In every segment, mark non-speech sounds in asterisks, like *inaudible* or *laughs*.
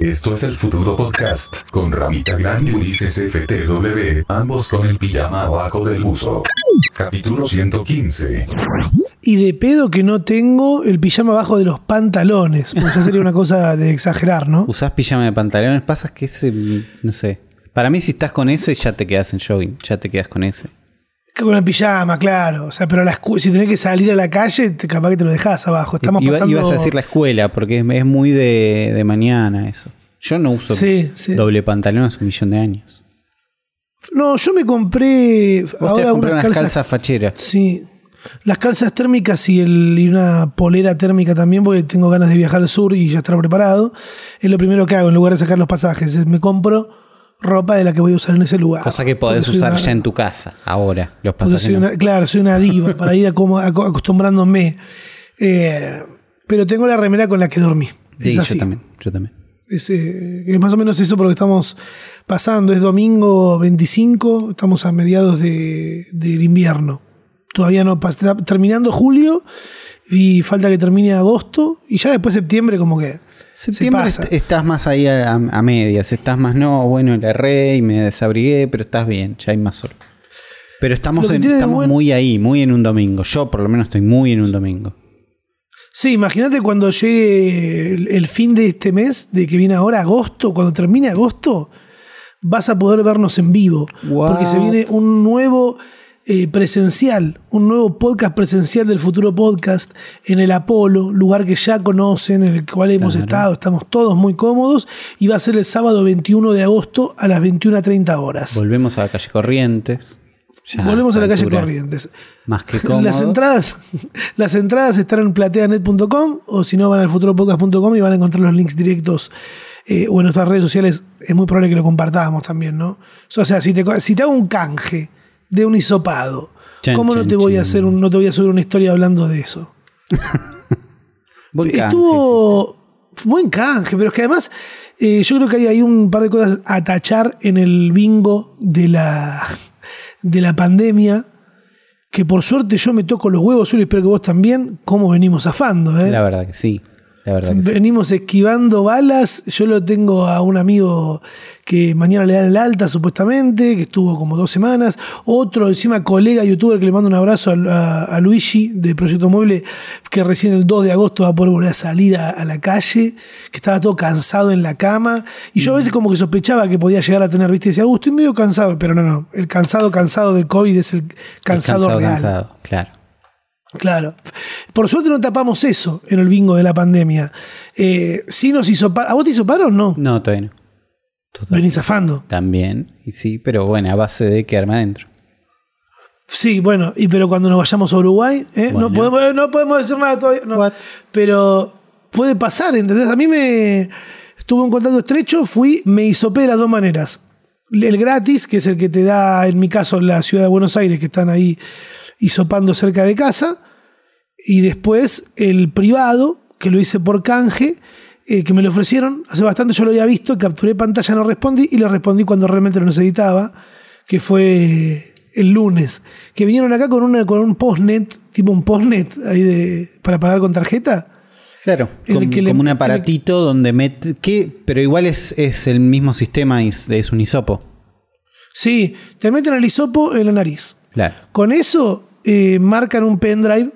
Esto es el futuro podcast con Ramita Gran y Ulises FTW, ambos con el pijama abajo del buzo. Capítulo 115. Y de pedo que no tengo el pijama abajo de los pantalones. Porque ya sería una cosa de exagerar, ¿no? Usás pijama de pantalones, pasa que ese, no sé. Para mí si estás con ese ya te quedas en jogging, ya te quedas con ese. Con el pijama, claro. O sea, pero la si tenés que salir a la calle, te- capaz que te lo dejás abajo. Estamos Iba- pasando. Ibas a decir la escuela, porque es, es muy de, de mañana eso. Yo no uso Sí, sí. doble pantalón hace un millón de años. No, yo me compré Vos te ahora comprar unas unas calzas. calzas facheras. Sí. Las calzas térmicas y, el, y una polera térmica también, porque tengo ganas de viajar al sur y ya estar preparado. Es lo primero que hago, en lugar de sacar los pasajes. es me compro ropa de la que voy a usar en ese lugar. Cosa que podés usar una- ya en tu casa, ahora. Los soy una- claro, soy una diva *laughs* para ir aco- aco- acostumbrándome. Eh, pero tengo la remera con la que dormí. Sí, yo también, yo también. Es, eh, es más o menos eso por lo que estamos pasando. Es domingo 25, estamos a mediados de- del invierno. Todavía no está terminando julio y falta que termine agosto y ya después septiembre como que Septiembre se est- estás más ahí a, a medias, estás más, no, bueno, le erré y me desabrigué, pero estás bien, ya hay más sol. Pero estamos, en- estamos muy ahí, muy en un domingo. Yo por lo menos estoy muy en un domingo. Sí, imagínate cuando llegue el, el fin de este mes, de que viene ahora agosto, cuando termine agosto, vas a poder vernos en vivo. Porque se viene un nuevo eh, presencial, un nuevo podcast presencial del futuro podcast en el Apolo, lugar que ya conocen, en el cual hemos Claro. estado, estamos todos muy cómodos, y va a ser el sábado 21 de agosto a las 21.30 horas. Volvemos a la calle Corrientes. Ya, Volvemos a la calle Corrientes. Más que *laughs* cómodo. Las entradas, *laughs* las entradas están en plateanet.com o si no van al futuropodcast.com y van a encontrar los links directos eh, o en nuestras redes sociales. Es muy probable que lo compartamos también, ¿no? O sea, si te, si te hago un canje de un hisopado, Chan, ¿cómo no te voy a hacer un, no te voy a subir una historia hablando de eso? *laughs* Buen canje, Estuvo buen canje, pero es que además eh, yo creo que hay, hay un par de cosas a tachar en el bingo de la, de la pandemia. Que por suerte yo me toco los huevos, Zuli, espero que vos también, cómo venimos zafando. ¿eh? La verdad que sí. La verdad que sí. Venimos esquivando balas. Yo lo tengo a un amigo que mañana le dan el alta, supuestamente, que estuvo como dos semanas. Otro, encima, colega youtuber que le mando un abrazo a, a- a Luigi de Proyecto Mueble, que recién el 2 de agosto va a poder volver a salir a, a la calle, que estaba todo cansado en la cama. Y yo a veces como que sospechaba que podía llegar a tener, viste, decía, "Uh, estoy medio cansado, pero no, no. El cansado, cansado del COVID es el cansado, cansado, real. cansado, claro. Claro. Por suerte no tapamos eso en el bingo de la pandemia. Eh, sí nos hizo ¿A vos te hizo paro o no? No, todavía no. Total. Venís zafando. También, y sí, pero bueno, a base de quedarme adentro. Sí, bueno, y pero cuando nos vayamos a Uruguay, ¿eh? no, podemos, no podemos decir nada todavía. no. Pero puede pasar, ¿entendés? A mí me estuve en contacto estrecho, fui, me hisopé de las dos maneras. El gratis, que es el que te da, en mi caso, la ciudad de Buenos Aires, que están ahí hisopando cerca de casa. Y después el privado, que lo hice por canje, eh, que me lo ofrecieron. Hace bastante yo lo había visto, capturé pantalla, no respondí, y le respondí cuando realmente lo necesitaba, que fue el lunes. Que vinieron acá con, una, con un postnet, tipo un postnet ahí de, para pagar con tarjeta. Claro, como, que le- como un el- aparatito donde mete. ¿qué? Pero igual es, es el mismo sistema, es, es un hisopo. Sí, te meten el hisopo en la nariz. Claro. Con eso eh, marcan un pendrive,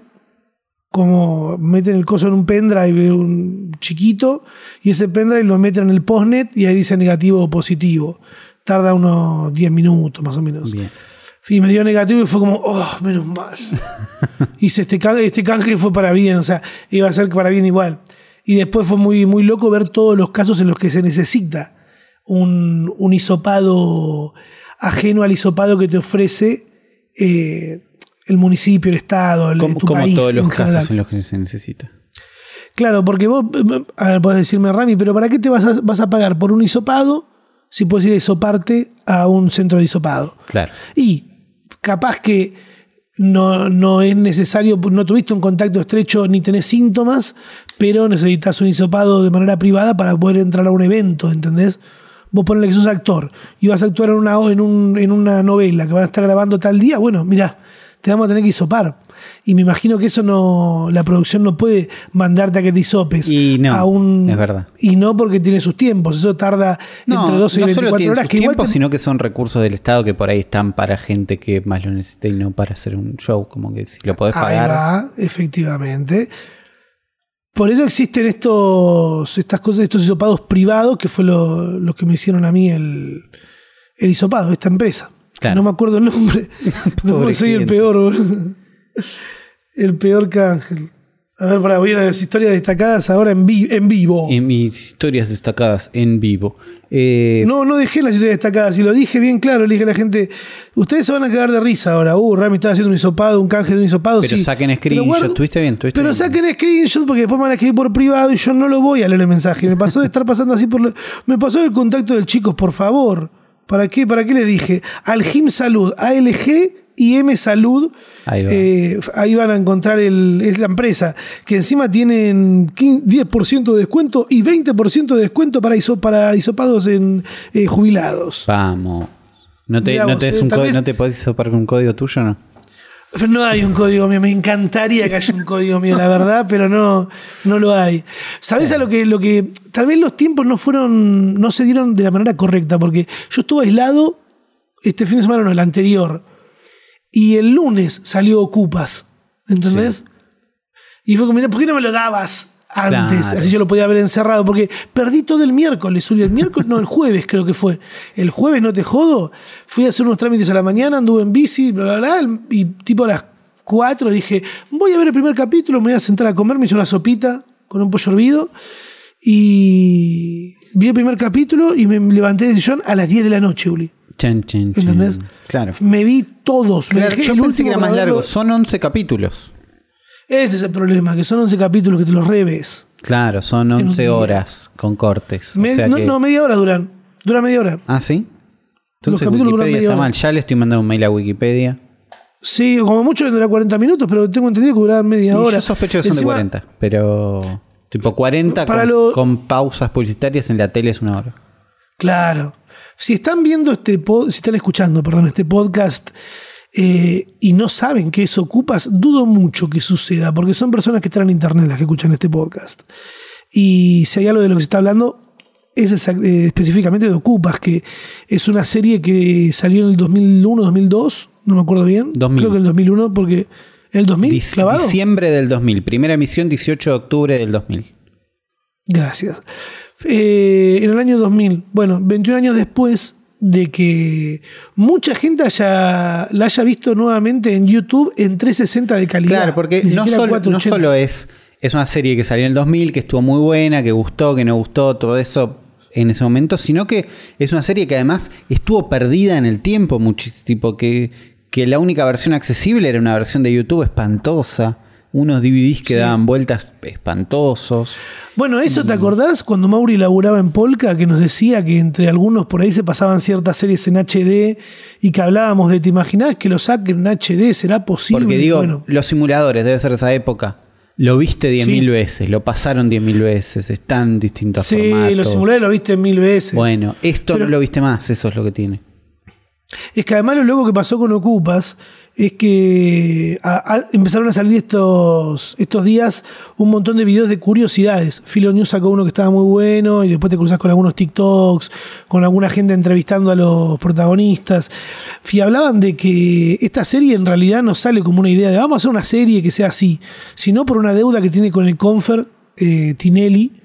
como meten el coso en un pendrive un chiquito, y ese pendrive lo meten en el postnet y ahí dice negativo o positivo. Tarda unos 10 minutos más o menos. Bien. Y me dio negativo y fue como, oh, menos mal. *laughs* Hice este canje, este canje fue para bien, o sea, iba a ser para bien igual. Y después fue muy, muy loco ver todos los casos en los que se necesita un, un hisopado ajeno al hisopado que te ofrece eh, el municipio, el Estado, el, Como, tu como país. todos los casos general. en los que se necesita. Claro, porque vos, a ver, podés decirme, Rami, pero ¿para qué te vas a, vas a pagar por un hisopado si puedes ir a hisoparte a un centro de hisopado? Claro. Y capaz que no, no es necesario, no tuviste un contacto estrecho ni tenés síntomas, pero necesitas un hisopado de manera privada para poder entrar a un evento, ¿entendés? Vos ponele que sos actor y vas a actuar en una, en, un- en una novela que van a estar grabando tal día, bueno, mira, te vamos a tener que hisopar. Y me imagino que eso no, la producción no puede mandarte a que te hisopes. Y no, a un- es verdad. Y no porque tiene sus tiempos, eso tarda No, entre 12 y no solo 24 tienen horas. sus Que igual tiempos, te- sino que son recursos del Estado que por ahí están para gente que más lo necesita y no para hacer un show. Como que si lo podés pagar. va, efectivamente. Por eso existen estos, estas cosas, estos hisopados privados, que fue lo, lo que me hicieron a mí el, el hisopado, esta empresa. Claro. No me acuerdo el nombre. *laughs* no soy el peor, boludo. El peor que Ángel. A ver, para voy a las historias destacadas ahora en, vi- en vivo. En mis historias destacadas en vivo. Eh, No, no dejé las historias destacadas. Y lo dije bien claro. Le dije a la gente: Ustedes se van a cagar de risa ahora. Uh, Rami estaba haciendo un hisopado, un canje de un hisopado. pero sí. saquen screenshot. guarda- Tuviste bien, tuviste Pero bien. saquen screenshot porque después me van a escribir por privado y yo no lo voy a leer el mensaje. Me pasó de estar pasando así por. lo- me pasó el contacto del chicos, por favor. ¿Para qué? ¿Para qué les dije? Algim Salud, ALG y M Salud. Ahí va. eh, ahí van a encontrar el, es la empresa. Que encima tienen 15 10% de descuento y 20% de descuento para, hiso- para hisopados en eh, jubilados. Vamos. ¿No te, Mirá no te eh, un vez- ¿No te podés hisopar con un código tuyo no? No hay un código mío, me encantaría que haya un código mío, la verdad, pero no, no lo hay. ¿Sabés a lo que, lo que. Tal vez los tiempos no fueron. no se dieron de la manera correcta, porque yo estuve aislado este fin de semana, no, el anterior. Y el lunes salió Ocupas. ¿Entendés? Y fue como, mira, ¿por qué no me lo dabas antes? Claro. Así yo lo podía haber encerrado, porque perdí todo el miércoles, Uli. El miércoles, no, el jueves creo que fue. El jueves, no te jodo. Fui a hacer unos trámites a la mañana, anduve en bici, bla, bla, bla. Y tipo a las 4 dije, voy a ver el primer capítulo, me voy a sentar a comer, me hice una sopita con un pollo hervido. Y vi el primer capítulo y me levanté del sillón a las 10 de la noche, Uli. Chan, chan, chan. ¿Entendés? Claro. Me vi todos. me Claro, dejé yo el pensé que era más largo. Son 11 capítulos. Ese es el problema, que son 11 capítulos que te los revés. Claro, son un 11 día. horas con cortes. O Me- sea no, que- no, media hora duran. Dura media hora. Ah, ¿sí? Los Entonces capítulos duran Wikipedia media está hora. mal. Ya le estoy mandando un mail a Wikipedia. Sí, como mucho dura 40 minutos, pero tengo entendido que dura media Y hora. yo sospecho que son Encima, de 40. Pero tipo 40 Para con, lo- con pausas publicitarias en la tele es una hora. Claro. Si están viendo este pod- si están escuchando, perdón, este podcast eh, y no saben qué es Ocupas, dudo mucho que suceda, porque son personas que están en internet las que escuchan este podcast. Y si hay algo de lo que se está hablando, es eh, específicamente de Ocupas, que es una serie que salió en el 2001, 2002, no me acuerdo bien. 2000. Creo que el 2001, porque el 2000, Dic- clavado. Diciembre del 2000. Primera emisión 18 de octubre del 2000. Gracias. Eh, en el año 2000, bueno, 21 años después de que mucha gente haya, la haya visto nuevamente en YouTube en 360 de calidad. Claro, porque no solo, no 480. solo es, es una serie que salió en el 2000, que estuvo muy buena, que gustó, que no gustó, todo eso en ese momento, sino que es una serie que además estuvo perdida en el tiempo, tipo que, que la única versión accesible era una versión de YouTube espantosa, unos DVDs que Sí. daban vueltas espantosos. Bueno, ¿eso Mm. te acordás cuando Mauri laburaba en Polka que nos decía que entre algunos por ahí se pasaban ciertas series en HD y que hablábamos de, ¿te imaginás que lo saquen en HD? ¿Será posible? Porque digo, Bueno, los simuladores, debe ser esa época. Lo viste 10.000 Sí. veces, lo pasaron 10.000 veces, están distintos sí, formatos. los simuladores lo viste mil veces. Bueno, esto Pero- no lo viste más, eso es lo que tiene. Es que además lo loco que pasó con Ocupas es que empezaron a salir estos, estos días un montón de videos de curiosidades. Filo News sacó uno que estaba muy bueno y después te cruzas con algunos TikToks, con alguna gente entrevistando a los protagonistas. Y hablaban de que esta serie en realidad no sale como una idea de vamos a hacer una serie que sea así, sino por una deuda que tiene con el Confer eh, Tinelli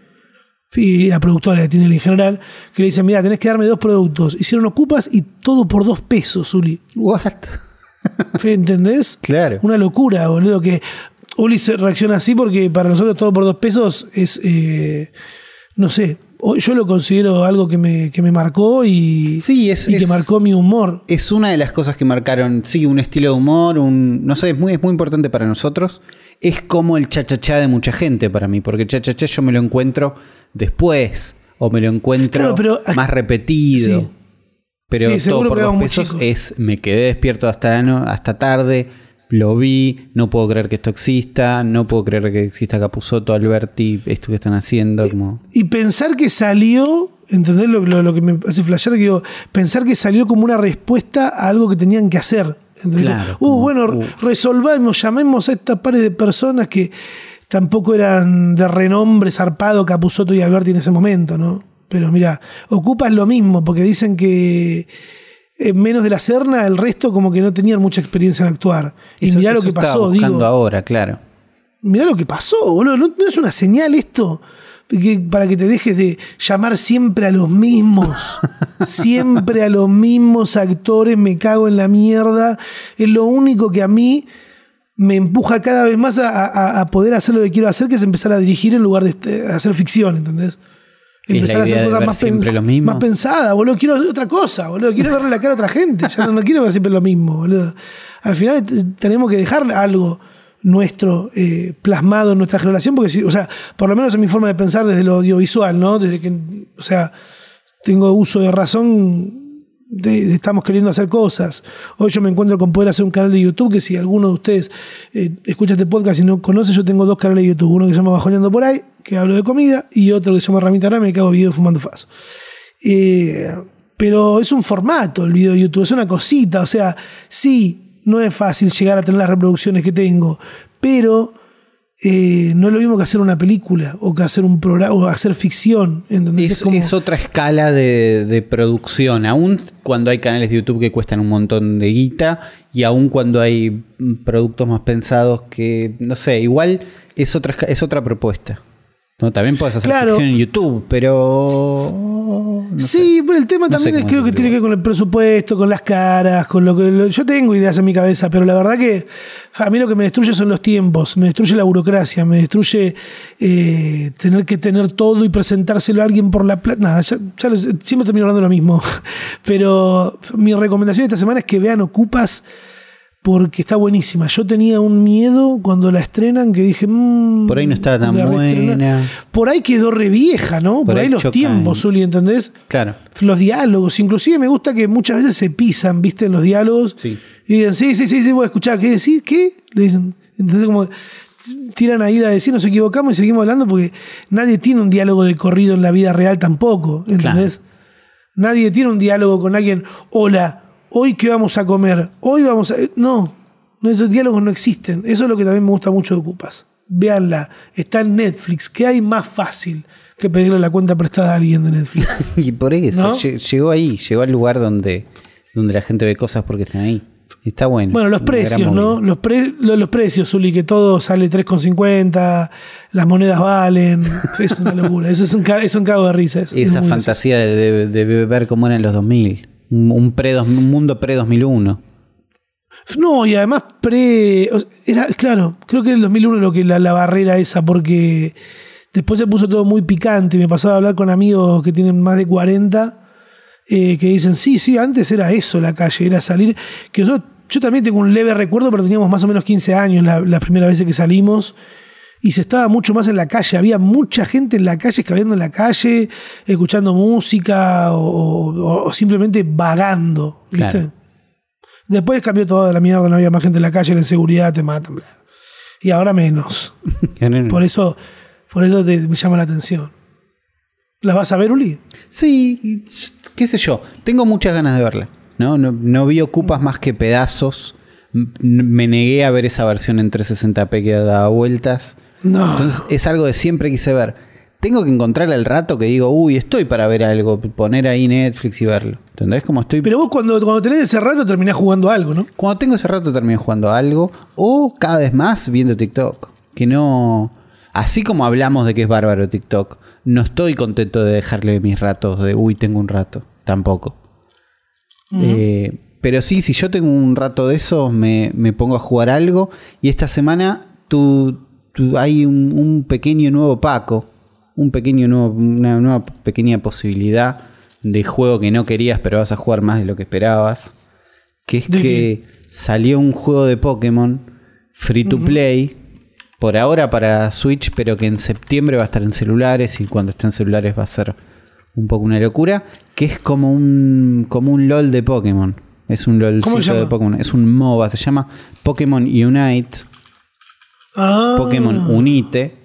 y la productora de Tinelli en general, que le dicen, mira, tenés que darme dos productos. Hicieron Ocupas y todo por dos pesos, Uli. What? *laughs* ¿Entendés? Claro. Una locura, boludo, que Uli se reacciona así porque para nosotros todo por dos pesos es, eh, no sé, yo lo considero algo que me, que me marcó y, Sí, es- y que marcó mi humor. Es una de las cosas que marcaron, sí, un estilo de humor, un, no sé, es muy, es muy importante para nosotros. Es como el cha-cha-cha de mucha gente para mí, porque el cha-cha-cha yo me lo encuentro después, o me lo encuentro Claro, pero- más repetido. Sí. Pero Sí, todo por muy pesos es, me quedé despierto hasta, la no- hasta tarde, lo vi, no puedo creer que esto exista, no puedo creer que exista Capuzoto, Alberti, esto que están haciendo, como... Y pensar que salió, ¿entendés lo, lo- lo que me hace flashear? Que digo, pensar que salió como una respuesta a algo que tenían que hacer. ¿entendés? Claro, uh, como, bueno, uh. resolvamos, llamemos a estas pares de personas que tampoco eran de renombre zarpado Capuzoto y Alberti en ese momento, ¿no? Pero mira, ocupas lo mismo, porque dicen que en menos de la Serna, el resto como que no tenían mucha experiencia en actuar. Y Eso- mirá lo que pasó, digo. ahora, claro. Mirá lo que pasó, boludo. ¿No, no es una señal esto? Que- para que te dejes de llamar siempre a los mismos. *laughs* siempre a los mismos actores. Me cago en la mierda. Es lo único que a mí me empuja cada vez más a, a- a poder hacer lo que quiero hacer, que es empezar a dirigir en lugar de este, hacer ficción, ¿entendés? La idea de ver siempre pens- lo mismo. más pensadas, boludo. Quiero otra cosa, boludo. Quiero verle la cara a otra gente. Ya no, no quiero ver siempre lo mismo, boludo. Al final tenemos que dejar algo nuestro eh, plasmado en nuestra generación, porque si, o sea, por lo menos en mi forma de pensar desde lo audiovisual, ¿no? Desde que, o sea, tengo uso de razón, estamos queriendo hacer cosas. Hoy yo me encuentro con poder hacer un canal de YouTube, que si alguno de ustedes eh, escucha este podcast y no conoce, yo tengo dos canales de YouTube, uno que se llama Bajoneando por ahí, que hablo de comida, y otro que se llama Ramita Rame, que hago videos fumando faz. Eh, pero es un formato el video de YouTube, es una cosita, o sea, sí, no es fácil llegar a tener las reproducciones que tengo, pero eh, no es lo mismo que hacer una película o que hacer un programa o hacer ficción. Es, como- es otra escala de, de producción, aún cuando hay canales de YouTube que cuestan un montón de guita y aún cuando hay productos más pensados que, no sé, igual es otra, es otra propuesta. ¿No? También puedes hacer Claro. ficción en YouTube, pero... no sé. sí, pues el tema No sé también es, creo que tiene que ver con el presupuesto, con las caras, con lo que. lo- yo tengo ideas en mi cabeza, pero la verdad que a mí lo que me destruye son los tiempos, me destruye la burocracia, me destruye eh, tener que tener todo y presentárselo a alguien por la plata. Nada, ya, ya lo- siempre termino hablando de lo mismo. *laughs* Pero mi recomendación esta semana es que vean Ocupas porque está buenísima. Yo tenía un miedo cuando la estrenan que dije. mm, Por ahí no estaba tan la buena. Por ahí quedó re vieja, ¿no? Por, Por ahí, ahí los chocan. tiempos, Zuli, ¿entendés? Claro. Los diálogos. Inclusive me gusta que muchas veces se pisan, ¿viste? En los diálogos. Sí. Y dicen, sí, sí, sí, sí, voy a escuchar. ¿Qué decir? ¿Qué? Le dicen. Entonces como tiran ahí a decir, nos equivocamos y seguimos hablando porque nadie tiene un diálogo de corrido en la vida real tampoco, ¿entendés? Nadie tiene un diálogo con alguien, hola, hoy qué vamos a comer, hoy vamos a... No, esos diálogos no existen. Eso es lo que también me gusta mucho de Ocupas. Véanla, está en Netflix. ¿Qué hay más fácil que pedirle la cuenta prestada a alguien de Netflix? *laughs* Y por eso, llegó ahí, llegó al lugar donde, donde la gente ve cosas porque están ahí. Está bueno. Bueno, los precios, ¿no? Los, pre- lo- los precios, Zuli, que todo sale 3,50, las monedas valen. *laughs* Es una locura. Eso es un, ca- es un cago de risa. eso. Esa fantasía de, de- de ver cómo eran los 2000. Un, pre -dos- un mundo pre-2001. gracioso. No, y además pre... Era, claro, creo que el 2001 lo que la, la barrera esa, porque después se puso todo muy picante. Me pasaba a hablar con amigos que tienen más de 40 eh, que dicen, sí, sí, antes era eso la calle, era salir. Que yo, yo también tengo un leve recuerdo, pero teníamos más o menos 15 años la, la primera vez que salimos. Y se estaba mucho más en la calle, había mucha gente en la calle, escabeando en la calle, escuchando música o, o- o simplemente vagando. ¿viste? Claro. Después cambió toda la mierda, no había más gente en la calle, la inseguridad te matan. bla. Y ahora menos. *laughs* Por eso, por eso te, me llama la atención. ¿La vas a ver, Uli? Sí, qué sé yo. Tengo muchas ganas de verla. No, no, no vi ocupas más que pedazos. Me negué a ver esa versión en 360p que daba vueltas. No. Entonces es algo que siempre quise ver. Tengo que encontrar el rato que digo, uy, estoy para ver algo, poner ahí Netflix y verlo. ¿Entendés? Como estoy. Pero vos cuando, cuando tenés ese rato terminás jugando algo, ¿no? Cuando tengo ese rato termino jugando algo o cada vez más viendo TikTok. Que no... Así como hablamos de que es bárbaro TikTok, no estoy contento de dejarle mis ratos de, uy, tengo un rato. Tampoco. Eh, pero sí, si yo tengo un rato de eso, me, me pongo a jugar algo. Y esta semana tú- hay un, un pequeño nuevo Paco. Un pequeño nuevo, una nueva pequeña posibilidad de juego que no querías, pero vas a jugar más de lo que esperabas. Que es ¿De que salió un juego de Pokémon free to play. Por ahora para Switch, pero que en septiembre va a estar en celulares y cuando esté en celulares va a ser un poco una locura. Que es como un, como un LOL de Pokémon. Es un ¿Cómo se LOLcito llama? de Pokémon. Es un MOBA. Se llama Pokémon Unite. Ah. Pokémon Unite.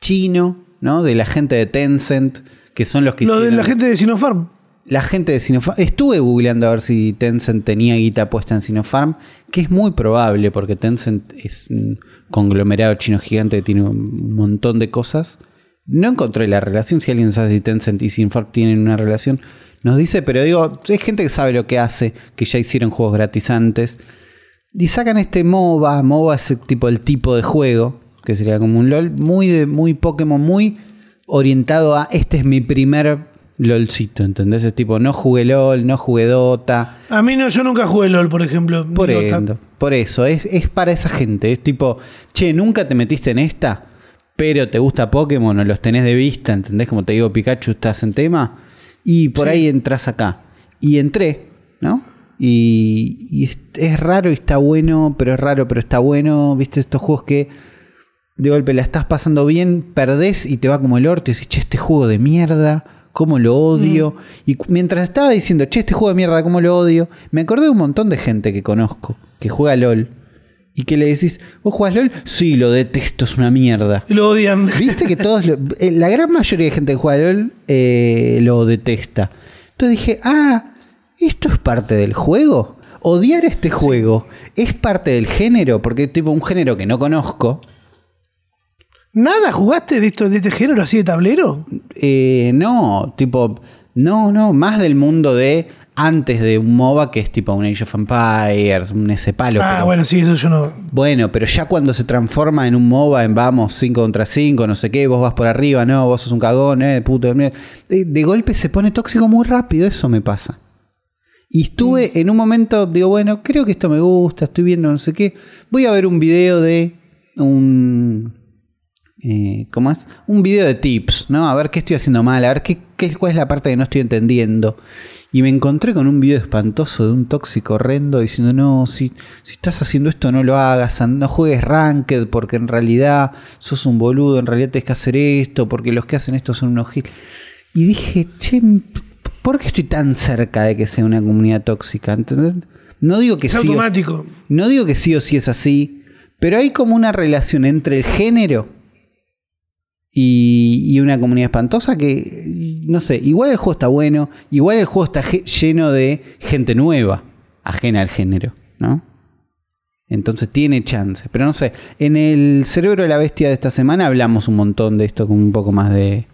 Chino, ¿no? De la gente de Tencent. Que son los que Lo de hicieron- la gente de Sinopharm. la gente de Sinopharm. Estuve googleando a ver si Tencent tenía guita puesta en Sinopharm, que es muy probable porque Tencent es un conglomerado chino gigante que tiene un montón de cosas. No encontré la relación. Si alguien sabe si Tencent y Sinopharm tienen una relación, nos dice. Pero digo, hay gente que sabe lo que hace, que ya hicieron juegos gratis antes. Y sacan este MOBA. MOBA es tipo, el tipo de juego, que sería como un LOL, muy, de, muy Pokémon, muy orientado a este es mi primer LOLcito, ¿entendés? Es tipo, no jugué LOL, no jugué Dota. A mí no, yo nunca jugué LOL, por ejemplo. Por, endo- por eso, es, es para esa gente. Es tipo, che, nunca te metiste en esta, pero te gusta Pokémon o los tenés de vista, ¿entendés? Como te digo, Pikachu, estás en tema. Y por Sí. ahí entras acá. Y entré, ¿no? Y, y es, es raro y está bueno, pero es raro, pero está bueno. ¿Viste estos juegos que de golpe la estás pasando bien, perdés y te va como el orto y decís, che, este juego de mierda, cómo lo odio. Y cu- mientras estaba diciendo, che, este juego de mierda, cómo lo odio, me acordé de un montón de gente que conozco, que juega LOL. Y que le decís, ¿vos jugás LOL? Sí, lo detesto, es una mierda. Y lo odian. *laughs* Viste que todos, lo- eh, la gran mayoría de gente que juega LOL eh, lo detesta. Entonces dije, ah, ¿esto es parte del juego? Odiar este juego es parte del género, porque es tipo un género que no conozco. ¿Nada jugaste de, esto, de este género así de tablero? Eh, no, tipo, no, no, más del mundo de antes de un MOBA que es tipo un Age of Empires, un ese palo. ah, pero- bueno, sí, eso yo no. Bueno, pero ya cuando se transforma en un MOBA, en vamos 5 contra 5, no sé qué, vos vas por arriba, no, vos sos un cagón, eh, puto de mierda. De, de golpe se pone tóxico muy rápido, eso me pasa. Y estuve en un momento, digo, bueno, creo que esto me gusta, estoy viendo no sé qué. Voy a ver un video de un. eh, ¿Cómo es? Un video de tips, ¿no? A ver qué estoy haciendo mal, a ver qué, qué- cuál es la parte que no estoy entendiendo. Y me encontré con un video espantoso de un tóxico horrendo diciendo, no, si, si estás haciendo esto no lo hagas, no juegues ranked porque en realidad sos un boludo, en realidad tienes que hacer esto, porque los que hacen esto son unos gil. Y dije, che, ¿por qué estoy tan cerca de que sea una comunidad tóxica? ¿Entendés? No digo que Es sí o- automático. no digo que sí o sí es así, pero hay como una relación entre el género y, y una comunidad espantosa que, no sé, igual el juego está bueno, igual el juego está lleno de gente nueva, ajena al género, ¿no? Entonces tiene chance, pero no sé, en el cerebro de la bestia de esta semana hablamos un montón de esto con un poco más de...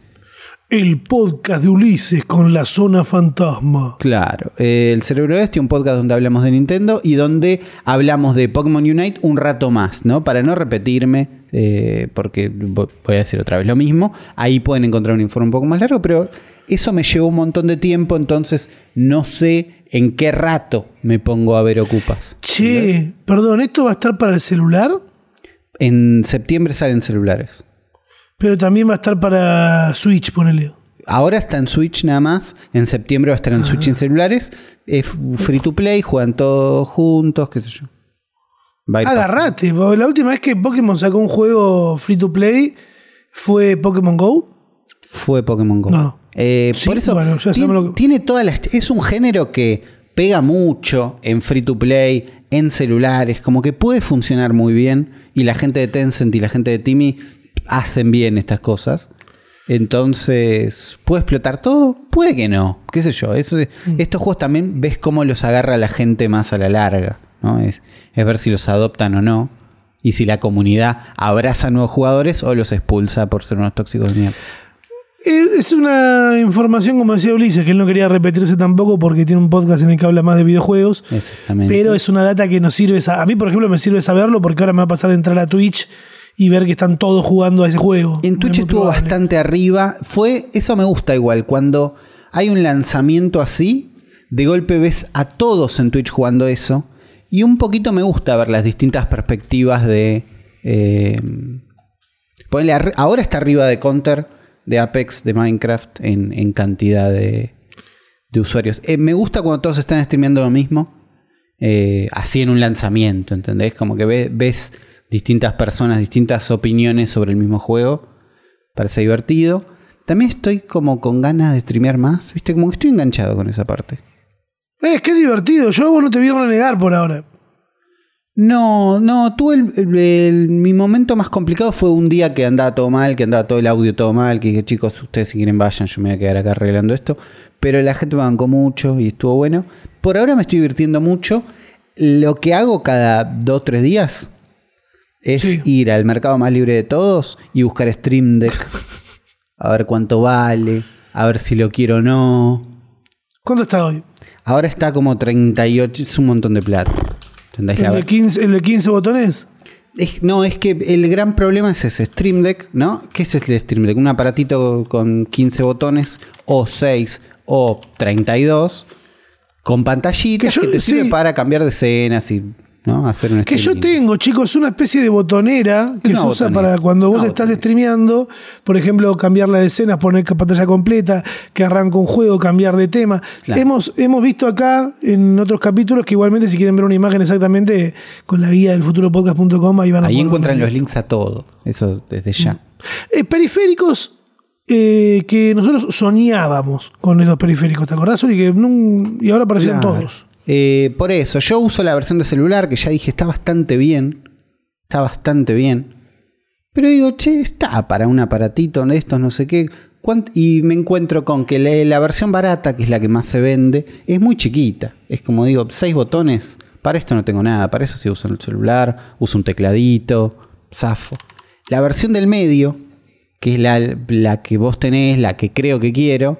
El podcast de Ulises con la zona fantasma. Claro, eh, el cerebro bestia, un podcast donde hablamos de Nintendo y donde hablamos de Pokémon Unite un rato más, ¿no? Para no repetirme, eh, porque vo- voy a decir otra vez lo mismo, ahí pueden encontrar un informe un poco más largo, pero eso me llevó un montón de tiempo, entonces no sé en qué rato me pongo a ver Ocupas. Che, perdón, ¿esto va a estar para el celular? En septiembre salen celulares. Pero también va a estar para Switch, ponele. Ahora está en Switch nada más. En septiembre va a estar en Switch en celulares. Es free to play, juegan todos juntos, qué sé yo. Agarrate, la última vez que Pokémon sacó un juego free to play fue Pokémon Go. Fue Pokémon Go. No. Eh, Sí, por eso bueno, tiene, que- tiene todas las. Es un género que pega mucho en free to play, en celulares, como que puede funcionar muy bien. Y la gente de Tencent y la gente de Timmy hacen bien estas cosas. Entonces, ¿puede explotar todo? Puede que no, qué sé yo. Eso Mm. Estos juegos también ves cómo los agarra la gente más a la larga. ¿no? Es, es ver si los adoptan o no. Y si la comunidad abraza a nuevos jugadores o los expulsa por ser unos tóxicos de mierda. Es una información, como decía Ulises, que él no quería repetirse tampoco porque tiene un podcast en el que habla más de videojuegos. Exactamente. Pero es una data que nos sirve. A mí, por ejemplo, me sirve saberlo porque ahora me va a pasar de entrar a Twitch y ver que están todos jugando a ese juego. En Twitch estuvo probable. bastante arriba. Fue, eso me gusta igual. Cuando hay un lanzamiento así, de golpe ves a todos en Twitch jugando eso. Y un poquito me gusta ver las distintas perspectivas de. eh, ahora está arriba de Counter, de Apex, de Minecraft en, en cantidad de, de usuarios. Eh, me gusta cuando todos están streameando lo mismo. eh, así en un lanzamiento, ¿entendés? Como que ve- ves distintas personas, distintas opiniones sobre el mismo juego. Parece divertido. También estoy como con ganas de streamear más, ¿viste? Como que estoy enganchado con esa parte. Eh, qué divertido. Yo vos no te voy a negar por ahora. No, no, tuve el, el- el- mi momento más complicado fue un día que andaba todo mal, que andaba todo el audio todo mal, que dije, chicos, ustedes si quieren vayan, yo me voy a quedar acá arreglando esto. Pero la gente me bancó mucho y estuvo bueno. Por ahora me estoy divirtiendo mucho. Lo que hago cada dos o tres días es Sí. ir al mercado más libre de todos y buscar Stream Deck. a ver cuánto vale, a ver si lo quiero o no. ¿Cuánto está hoy? Ahora está como 38, es un montón de plata. ¿El de 15, el de 15 botones? Es- no, es que el gran problema es ese Stream Deck, ¿no? ¿Qué es el Stream Deck? Un aparatito con 15 botones, o 6, o 32, con pantallitas Que te sirve para cambiar de escenas y ¿no? hacer un Que yo tengo, chicos, una especie de botonera que Es se usa botonera. para cuando vos Una estás botonera. streameando, por ejemplo, cambiar la escena, poner pantalla completa, que arranca un juego, cambiar de tema. Claro. Hemos, hemos visto acá en otros capítulos que igualmente si quieren ver una imagen exactamente con la guía del futuropodcast.com ahí van a Ahí encuentran los links a todo, eso desde ya. Eh, periféricos eh, que nosotros soñábamos con esos periféricos, ¿te acordás, Uri? Que y ahora aparecieron Claro. todos. Eh, por eso, yo uso la versión de celular que ya dije está bastante bien. Está bastante bien. Pero digo, che, está para un aparatito de estos, no sé qué. ¿Cuánt- Y me encuentro con que la, la versión barata, que es la que más se vende, es muy chiquita. Es como digo, seis botones. Para esto no tengo nada. Para eso sí uso el celular, uso un tecladito, zafo. La versión del medio, que es la, la que vos tenés, la que creo que quiero,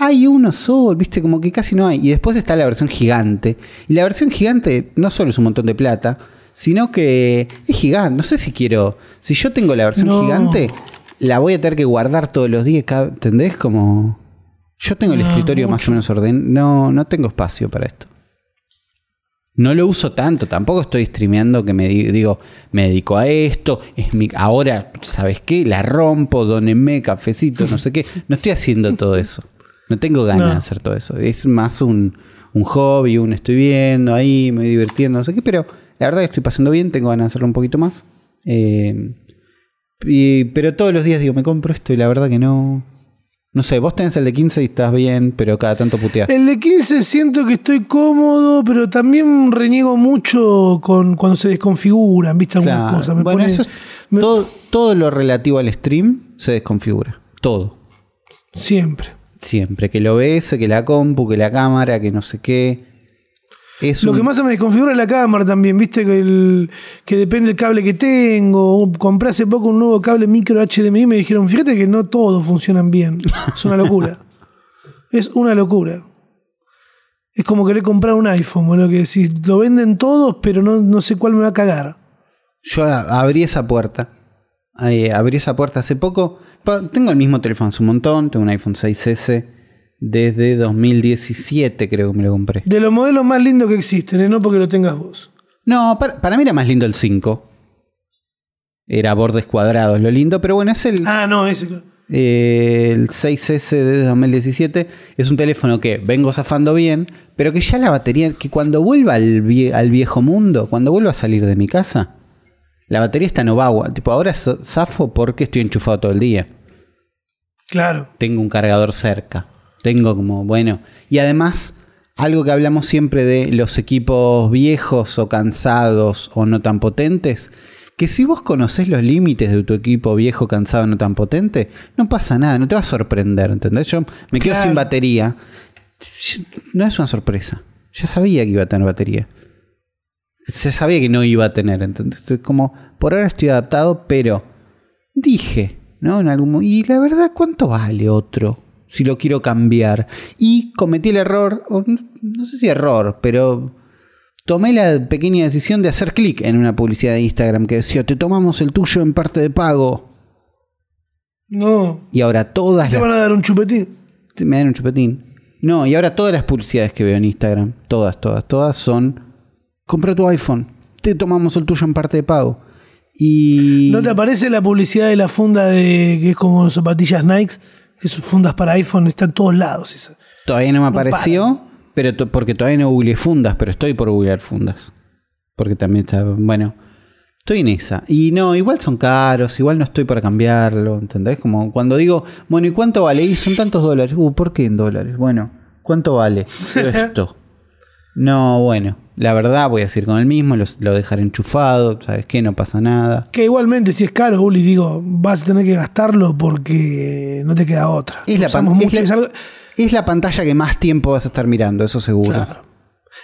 hay uno solo, viste, como que casi no hay. Y después está la versión gigante. Y la versión gigante no solo es un montón de plata, sino que es gigante. No sé si quiero. Si yo tengo la versión No. gigante, la voy a tener que guardar todos los días. ¿Entendés? Como. Yo tengo el No, escritorio más o menos ordenado. No, no tengo espacio para esto. No lo uso tanto, tampoco estoy streameando que me di- digo, me dedico a esto, es mi, ahora, ¿sabes qué? La rompo, donenme cafecito, no sé qué. No estoy haciendo todo eso. No tengo ganas No. de hacer todo eso. Es más un, un hobby, un estoy viendo ahí, me voy divirtiendo, no sé qué, pero la verdad que estoy pasando bien, tengo ganas de hacerlo un poquito más. Eh, y- pero todos los días digo, me compro esto y la verdad que no. No sé, vos tenés el de 15 y estás bien, pero cada tanto puteás. El de 15 siento que estoy cómodo, pero también reniego mucho con cuando se desconfiguran, ¿viste? Algunas Claro. cosas. Me bueno, pone- eso es me- todo, todo lo relativo al stream se desconfigura. Todo. Siempre. Siempre. Que el OBS, que la compu, que la cámara, que no sé qué. Es Lo un- que más se me desconfigura es la cámara también, viste que, el, que depende del cable que tengo. Compré hace poco un nuevo cable micro HDMI y me dijeron, fíjate que no todos funcionan bien. Es una locura. *laughs* es una locura. Es como querer comprar un iPhone, boludo, que si lo venden todos, pero no, no sé cuál me va a cagar. Yo abrí esa puerta. Eh, abrí esa puerta hace poco. Tengo el mismo teléfono hace un montón. Tengo un iPhone 6S desde 2017, creo que me lo compré. De los modelos más lindos que existen, ¿eh? no porque lo tengas vos. No, para, para mí era más lindo el 5. Era bordes cuadrados, lo lindo. Pero bueno, es el. Ah, no, ese. Eh, el 6S de 2017 es un teléfono que vengo zafando bien, pero que ya la batería, que cuando vuelva al, vie- al viejo mundo, cuando vuelva a salir de mi casa, la batería está no va a agua. Tipo, ahora zafo porque estoy enchufado todo el día. Claro. Tengo un cargador cerca. Tengo como, bueno. Y además, algo que hablamos siempre de los equipos viejos o cansados o no tan potentes, que si vos conocés los límites de tu equipo viejo, cansado, no tan potente, no pasa nada, no te va a sorprender, ¿entendés? Yo me quedo Claro. sin batería. No es una sorpresa. Ya sabía que iba a tener batería. Se sabía que no iba a tener. Estoy como, por ahora estoy adaptado, pero dije, ¿no? En algún y la verdad, ¿cuánto vale otro? Si lo quiero cambiar. Y cometí el error, o no sé si error, pero tomé la pequeña decisión de hacer clic en una publicidad de Instagram que decía, te tomamos el tuyo en parte de pago. No. Y ahora todas Te las... van a dar un chupetín. Me dan un chupetín. No, y ahora todas las publicidades que veo en Instagram, todas, todas, todas son, compra tu iPhone, te tomamos el tuyo en parte de pago. Y... ¿No te aparece la publicidad de la funda de que es como zapatillas Nike? Que sus fundas para iPhone están en todos lados. esa. Todavía no me No apareció, pero porque todavía no googleé fundas, pero estoy por googlear fundas. Porque también está, bueno, estoy en esa. Y no, igual son caros, igual no estoy para cambiarlo, ¿entendés? Como cuando digo, bueno, ¿y cuánto vale? Y son tantos dólares. Uh, ¿por qué en dólares? Bueno, ¿cuánto vale esto? *laughs* no, bueno, la verdad, voy a decir con el mismo, los- lo dejaré enchufado, ¿sabes qué? No pasa nada. Que igualmente, si es caro, Uli, digo, vas a tener que gastarlo porque no te queda otra. Es la, Usamos pan- es mucho, la- es algo, es la pantalla que más tiempo vas a estar mirando, eso seguro. claro.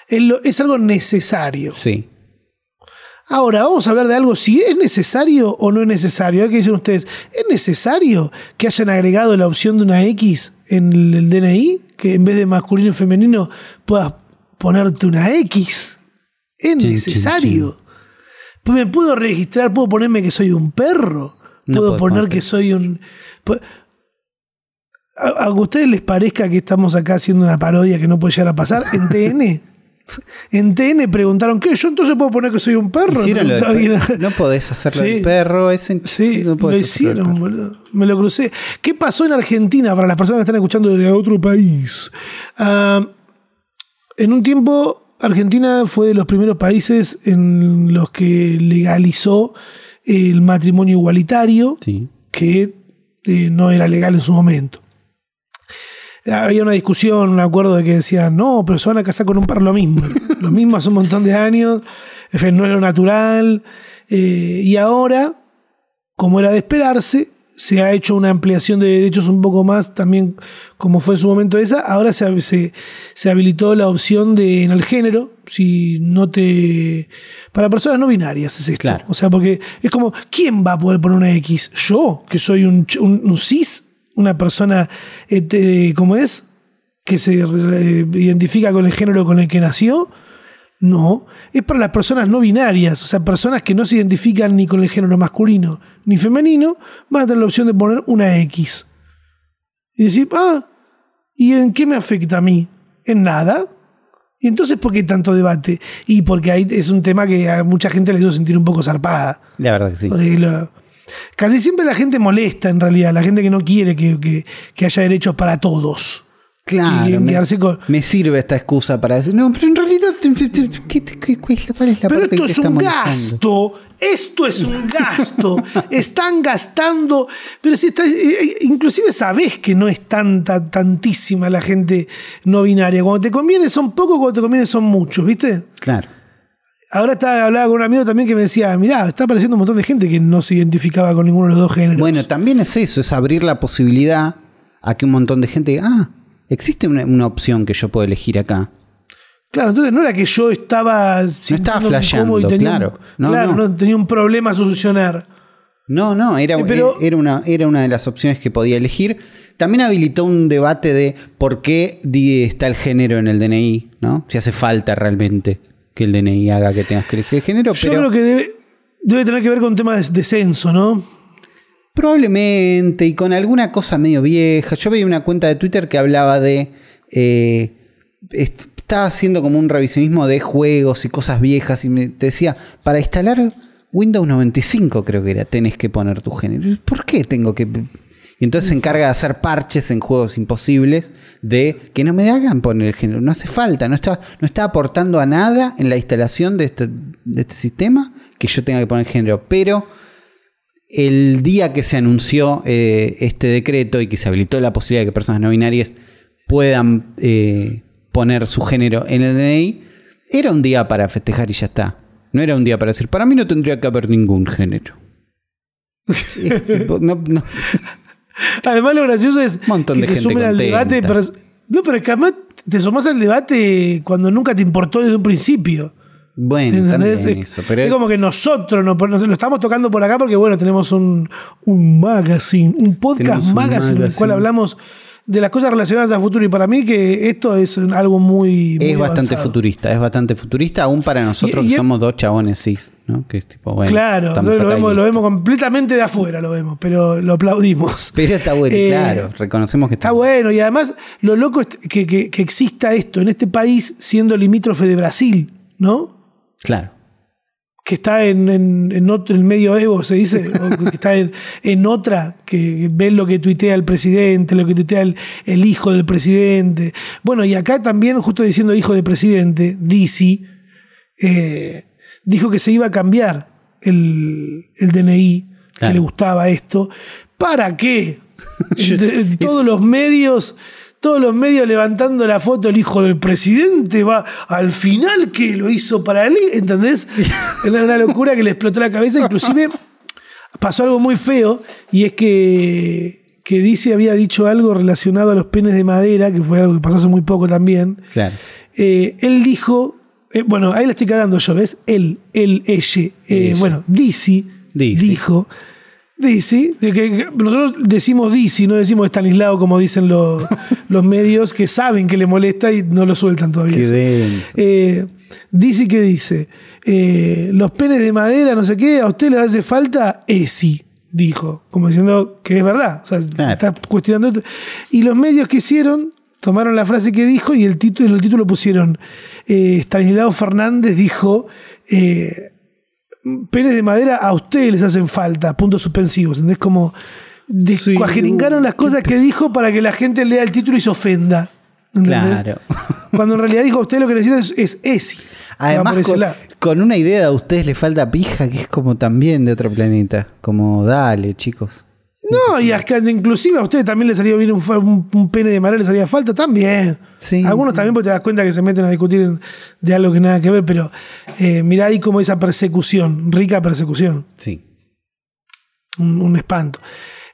Es lo- es algo necesario. Sí. Ahora, vamos a hablar de algo, si es necesario o no es necesario. ¿Qué dicen ustedes? ¿Es necesario que hayan agregado la opción de una X en el, el DNI? Que en vez de masculino y femenino puedas ponerte una X. Es Chin, necesario. Pues me puedo registrar, puedo ponerme que soy un perro. No Puedo poner ponerte. que soy un... A, a ustedes les parezca que estamos acá haciendo una parodia que no puede llegar a pasar en *laughs* TN. En TN preguntaron, ¿qué? ¿Yo entonces puedo poner que soy un perro? De no podés hacerlo Sí. del perro, ese Sí, no lo hicieron, boludo. Me lo crucé. ¿Qué pasó en Argentina para las personas que están escuchando desde otro país? Ah, en un tiempo, Argentina fue de los primeros países en los que legalizó el matrimonio igualitario, Sí. que eh, no era legal en su momento. Había una discusión, me acuerdo de que decían, no, pero se van a casar con un perro lo mismo. *laughs* lo mismo hace un montón de años, en fin, no es lo natural. Eh, y ahora, como era de esperarse, se ha hecho una ampliación de derechos un poco más, también como fue en su momento esa. Ahora se, se, se habilitó la opción de en el género, si no te. Para personas no binarias es esto. Claro. O sea, porque es como, ¿quién va a poder poner una X? ¿Yo? Que soy un, un, un cis, una persona, este, ¿cómo es? Que se identifica con el género con el que nació. No, es para las personas no binarias, o sea, personas que no se identifican ni con el género masculino ni femenino, van a tener la opción de poner una X. Y decir, ah, ¿y en qué me afecta a mí? En nada. ¿Y entonces por qué tanto debate? Y porque ahí es un tema que a mucha gente le hizo sentir un poco zarpada. La verdad que sí. Lo- casi siempre la gente molesta, en realidad, la gente que no quiere que, que- que haya derechos para todos. Claro, que me, quedarse con- me sirve esta excusa para decir, no, pero en realidad, ¿qué, te- qué- cuál es la- cuál es la Pero esto es un gasto. Esto es un gasto. Están gastando. Pero si está, eh, eh, inclusive sabés que no es tanta, tantísima la gente no binaria. Cuando te conviene son pocos, cuando te conviene son muchos, ¿viste? Claro. Ahora estaba, hablaba con un amigo también que me decía, mirá, está apareciendo un montón de gente que no se identificaba con ninguno de los dos géneros. Bueno, también es eso, es abrir la posibilidad a que un montón de gente diga, ah, existe una, una opción que yo puedo elegir acá. Claro, entonces no era que yo estaba sintiéndome flasheando, incómodo y tenía, un- claro. No, claro, no. no, tenía un problema a solucionar. No, no, era, Eh, pero- era, una, era una de las opciones que podía elegir. También habilitó un debate de por qué está el género en el DNI, ¿no? Si hace falta realmente que el DNI haga que tengas que elegir el género, Yo pero creo que debe, debe tener que ver con un tema de, de censo, ¿no? probablemente y con alguna cosa medio vieja. Yo veía una cuenta de Twitter que hablaba de... eh, estaba haciendo como un revisionismo de juegos y cosas viejas y me decía, para instalar Windows 95 creo que era, tenés que poner tu género. ¿Por qué tengo que...? Y entonces se encarga de hacer parches en juegos imposibles de que no me hagan poner el género. No hace falta, no está, no está aportando a nada en la instalación de este, de este sistema que yo tenga que poner género. Pero el día que se anunció eh, este decreto y que se habilitó la posibilidad de que personas no binarias puedan eh, poner su género en el DNI, era un día para festejar y ya está. No era un día para decir, para mí no tendría que haber ningún género. *laughs* No- no- Además, lo gracioso es Montón que de se gente sumen al debate. Pero, no, pero es que además te sumás al debate cuando nunca te importó desde un principio. bueno, ¿entendés? también Es, eso. Pero es como que nosotros nos, nos lo estamos tocando por acá porque, bueno, tenemos un, un magazine, un podcast magazine, en el cual hablamos de las cosas relacionadas al futuro. Y para mí, que esto es algo muy. muy es bastante avanzado. futurista, es bastante futurista, aún para nosotros Y- y que es- somos dos chabones cis, ¿no? Que es tipo, bueno, Claro, lo vemos, lo vemos completamente de afuera, lo vemos, pero lo aplaudimos. *laughs* Pero está bueno, Eh, claro, reconocemos que Está bueno, y además lo loco es que, que- que exista esto en este país siendo limítrofe de Brasil, ¿no? Claro. Que está en, en, en otro, en medio Evo, se dice, *laughs* o que está en, en otra, que ve lo que tuitea el presidente, lo que tuitea el, el hijo del presidente. Bueno, y acá también, justo diciendo hijo de presidente, Dizzy, eh, dijo que se iba a cambiar el, el DNI, que le gustaba esto. ¿Para qué? *laughs* Todos los medios todos los medios levantando la foto, el hijo del presidente va al final que lo hizo para él, ¿entendés? Era una locura que le explotó la cabeza, inclusive pasó algo muy feo y es que, que dice había dicho algo relacionado a los penes de madera, que fue algo que pasó hace muy poco también. Claro. Eh, él dijo, eh, bueno, ahí la estoy cagando yo, ¿ves? Él, él, ella. eh, Ella. bueno, Dizzy Dizzy. dijo, Dizzy, de que nosotros decimos Dizzy, no decimos Estanislao como dicen los, *laughs* los medios que saben que le molesta y no lo sueltan todavía. Qué eso. denso. Eh, Dizzy que dice, eh, los penes de madera, no sé qué, ¿a usted le hace falta? Eh, sí, dijo, como diciendo que es verdad. O sea, Claro. está cuestionando. Y los medios que hicieron, tomaron la frase que dijo y el título, en el título pusieron, eh, Stanislao Fernández dijo, eh, penes de madera a ustedes les hacen falta, puntos suspensivos. ¿Entendés? Como descuajerincaron las cosas que dijo para que la gente lea el título y se ofenda. ¿entendés? Claro. *laughs* Cuando en realidad dijo, usted lo que necesita es, es ESI. Además, con, con una idea de a ustedes le falta pija, que es como también de otro planeta. Como, dale, chicos. No, y hasta inclusive a ustedes también les salía bien un, fa- un- un pene de madera, les haría falta también. Sí. Algunos también porque te das cuenta que se meten a discutir de algo que nada que ver, pero eh, mirá ahí como esa persecución, rica persecución, Sí. un, un espanto.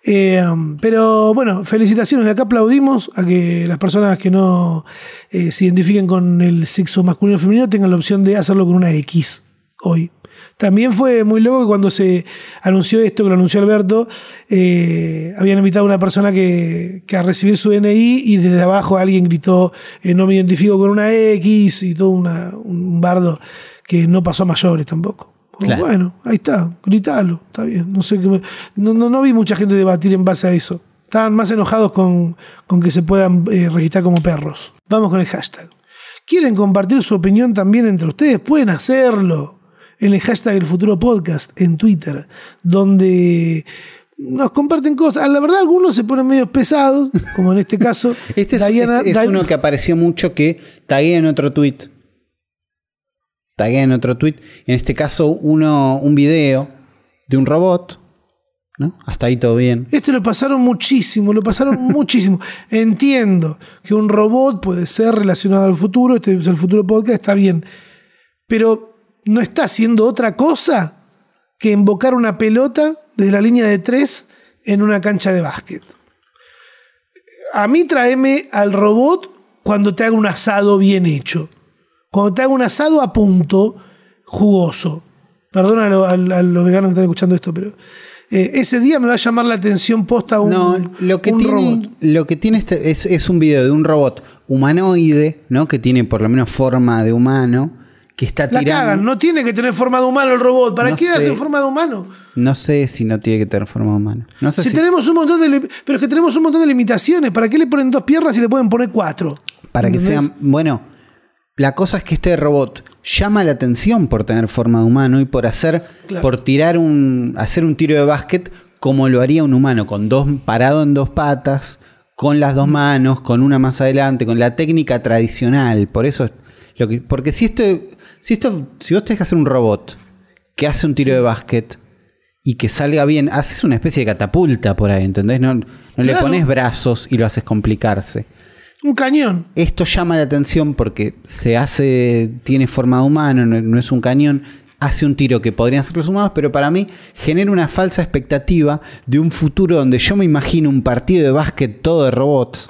Eh, pero bueno, felicitaciones. De acá aplaudimos a que las personas que no eh, se identifiquen con el sexo masculino o femenino tengan la opción de hacerlo con una X hoy. También fue muy loco que cuando se anunció esto, que lo anunció Alberto, eh, habían invitado a una persona que, que a recibir su DNI y desde abajo alguien gritó, eh, no me identifico con una X y todo una- un bardo que no pasó a mayores tampoco. Claro. Bueno, ahí está, gritalo, está bien. No sé qué me- no, no, no vi mucha gente debatir en base a eso. Estaban más enojados con, con que se puedan eh, registrar como perros. Vamos con el hashtag. ¿Quieren compartir su opinión también entre ustedes? Pueden hacerlo en el hashtag El Futuro Podcast en Twitter, donde nos comparten cosas. La verdad, algunos se ponen medio pesados, como en este caso. *laughs* Este es, Diana- este es uno que apareció mucho que taguea en otro tweet. Taguea en otro tweet. En este caso, uno, un video de un robot. ¿no? Hasta ahí todo bien. Este lo pasaron muchísimo, lo pasaron *laughs* muchísimo. Entiendo que un robot puede ser relacionado al futuro, este es el futuro podcast, está bien. Pero no está haciendo otra cosa que invocar una pelota desde la línea de tres en una cancha de básquet. A mí tráeme al robot cuando te haga un asado bien hecho. Cuando te haga un asado a punto, jugoso. Perdona a, lo- a- a los veganos que están escuchando esto, pero eh, ese día me va a llamar la atención posta un, No, lo que un tiene, robot. Lo que tiene este es, es un video de un robot humanoide, ¿no? Que tiene por lo menos forma de humano. Que está La tirando. cagan, no tiene que tener forma de humano el robot. ¿Para No qué hace forma de humano? No sé si no tiene que tener forma de humano. No sé Si si, tenemos un montón de pero es que tenemos un montón de limitaciones. ¿Para qué le ponen dos piernas y le pueden poner cuatro? para que sean. Bueno, la cosa es que este robot llama la atención por tener forma de humano y por hacer. Claro. por tirar un. hacer un tiro de básquet como lo haría un humano, con dos. parado en dos patas, con las dos manos, con una más adelante, con la técnica tradicional. Por eso es lo que. Porque si esto. Si esto. Si vos tenés que hacer un robot que hace un tiro de básquet y que salga bien, haces una especie de catapulta por ahí, ¿entendés? No, no le pones brazos y lo haces complicarse. Un cañón. Esto llama la atención porque se hace, tiene forma de humano, no, no es un cañón, hace un tiro que podrían ser los humanos, pero para mí genera una falsa expectativa de un futuro donde yo me imagino un partido de básquet todo de robots.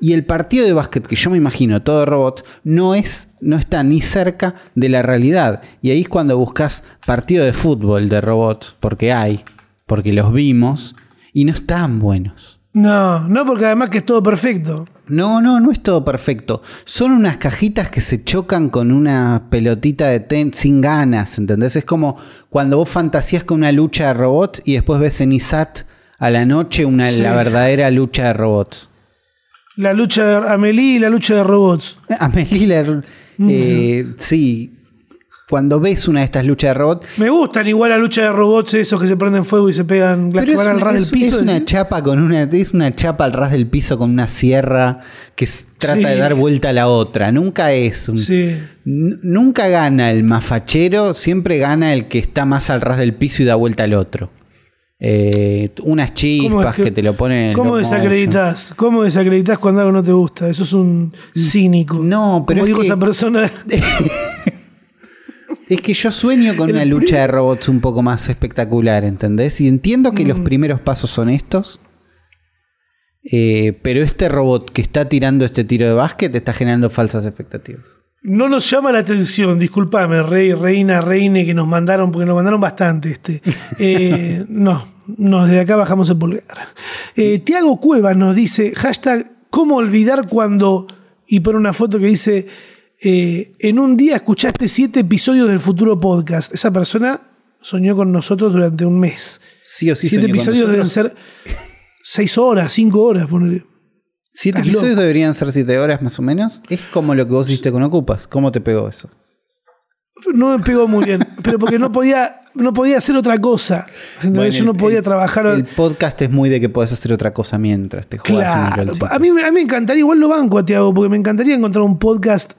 Y el partido de básquet que yo me imagino todo de robots no es no está ni cerca de la realidad. Y ahí es cuando buscas partido de fútbol de robots, porque hay, porque los vimos y no están buenos. No, no porque además que es todo perfecto. No, no, no es todo perfecto. Son unas cajitas que se chocan con una pelotita de tenis sin ganas, ¿entendés? Es como cuando vos fantasías con una lucha de robots y después ves en ISAT a la noche una, Sí. la verdadera lucha de robots. La lucha de Amelie y la lucha de robots. Amelie, la- eh, sí, cuando ves una de estas luchas de robots, Me gustan igual la lucha de robots esos que se prenden fuego y se pegan las que van al ras es- del piso. es una chapa con una es una chapa al ras del piso con una sierra que trata Sí. de dar vuelta a la otra. Nunca es un, Sí. Nunca gana el más fachero, siempre gana el que está más al ras del piso y da vuelta al otro. Eh, unas ¿Cómo chispas es que, te lo ponen. en ¿Cómo desacreditas? ¿Cómo desacreditas cuando algo no te gusta? Eso es un cínico. No, pero Como es dijo que- esa persona. *laughs* Es que yo sueño con *laughs* El una lucha de robots un poco más espectacular, ¿entendés? Y entiendo que los Mm. primeros pasos son estos. eh, pero este robot que está tirando este tiro de básquet está generando falsas expectativas. No nos llama la atención, discúlpame, rey, reina, reine, que nos mandaron, porque nos mandaron bastante. Este. *laughs* Eh, no, no, desde acá bajamos el pulgar. Eh, Tiago Cueva nos dice, hashtag, ¿cómo olvidar cuando... Y pone una foto que dice, eh, en un día escuchaste siete episodios del futuro podcast. Esa persona soñó con nosotros durante un mes. Sí o sí. siete episodios deben ser seis horas, cinco horas, ponele. Siete Estás episodios loco. deberían ser siete horas más o menos. Es como lo que vos hiciste con Ocupas. ¿Cómo te pegó eso? No me pegó muy bien, pero porque no podía, no podía hacer otra cosa. Bueno, Yo no podía el- trabajar. El podcast es muy de que podés hacer otra cosa mientras te juegas claro. A mí, me- a mí me encantaría, igual lo banco a Tiago, porque me encantaría encontrar un podcast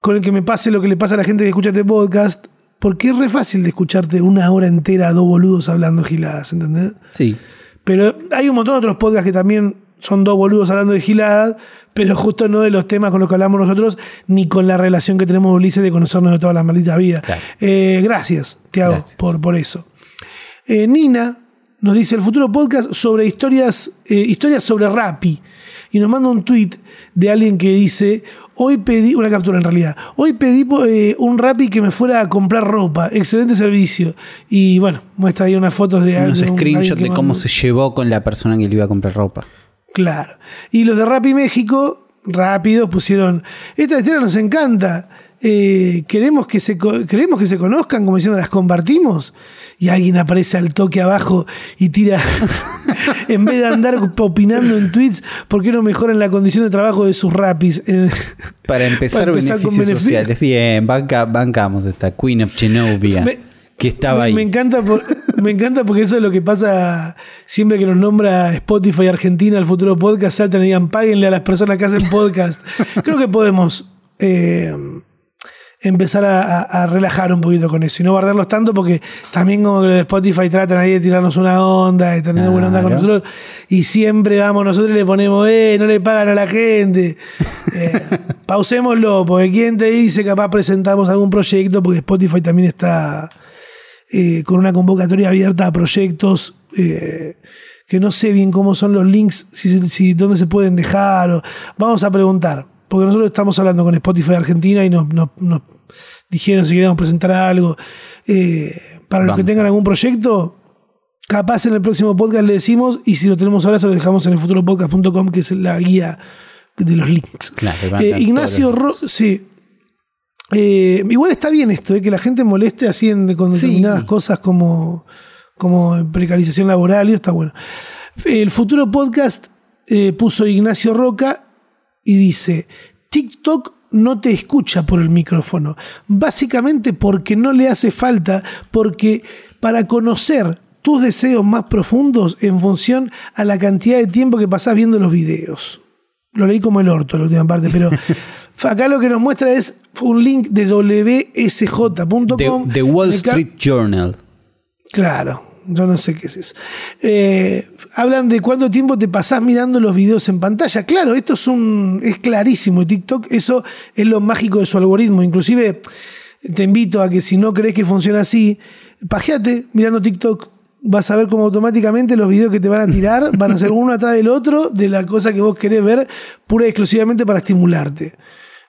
con el que me pase lo que le pasa a la gente que escucha este podcast. Porque es re fácil de escucharte una hora entera a dos boludos hablando giladas, ¿entendés? Sí. Pero hay un montón de otros podcasts que también son dos boludos hablando de giladas, pero justo no de los temas con los que hablamos nosotros, ni con la relación que tenemos Ulises de conocernos de toda la maldita vida. Claro. Eh, gracias, Tiago, por, por eso. Eh, Nina nos dice el futuro podcast sobre historias, eh, historias sobre Rappi. Y nos manda un tweet de alguien que dice, hoy pedí, una captura en realidad, hoy pedí eh, un Rappi que me fuera a comprar ropa, excelente servicio. Y bueno, muestra ahí unas fotos de Unos de un- screenshots de cómo se llevó con la persona que le iba a comprar ropa. Claro. Y los de Rappi México, rápido, pusieron, esta historia nos encanta. eh, queremos, que se, queremos que se conozcan, como diciendo, las compartimos. Y alguien aparece al toque abajo y tira, *laughs* en vez de andar opinando en tweets, ¿por qué no mejoran la condición de trabajo de sus rapis? *laughs* Para empezar, Para empezar con beneficios beneficio. sociales. Bien, banca- bancamos esta Queen of Genovia. Me- que estaba me, ahí. me encanta por- *laughs* me encanta porque eso es lo que pasa siempre que nos nombra Spotify Argentina, el futuro podcast, saltan y digan, páguenle a las personas que hacen podcast. *laughs* Creo que podemos eh, empezar a, relajar un poquito con eso y no guardarlos tanto porque también como que los de Spotify tratan ahí de tirarnos una onda, de tener buena onda con nosotros y siempre vamos nosotros y le ponemos, eh, no le pagan a la gente. *laughs* Eh, pausémoslo, porque quién te dice capaz presentamos algún proyecto, porque Spotify también está eh, con una convocatoria abierta a proyectos eh, que no sé bien cómo son los links, si, si- dónde se pueden dejar. o- vamos a preguntar, porque nosotros estamos hablando con Spotify Argentina y nos, nos- nos dijeron si queríamos presentar algo. Eh, para los que tengan algún proyecto, capaz en el próximo podcast le decimos y si lo tenemos ahora se lo dejamos en el futuropodcast.com, que es la guía de los links. Claro, Eh, Ignacio Ro sí. Eh, igual está bien esto, eh, que la gente moleste así en, con Sí. determinadas cosas como, como precarización laboral, y está bueno. El futuro podcast eh, puso Ignacio Roca y dice: TikTok no te escucha por el micrófono. Básicamente porque no le hace falta, porque para conocer tus deseos más profundos en función a la cantidad de tiempo que pasás viendo los videos. Lo leí como el orto la última parte, pero *laughs* acá lo que nos muestra es un link de wsj.com. The, Wall Street Journal. Claro, yo no sé qué es eso. Eh, hablan de cuánto tiempo te pasás mirando los videos en pantalla. Claro, esto es un es clarísimo. Y TikTok, eso es lo mágico de su algoritmo. Inclusive te invito a que si no crees que funciona así, pajeate mirando TikTok. Vas a ver cómo automáticamente los videos que te van a tirar van a ser uno atrás del otro de la cosa que vos querés ver, pura y exclusivamente para estimularte.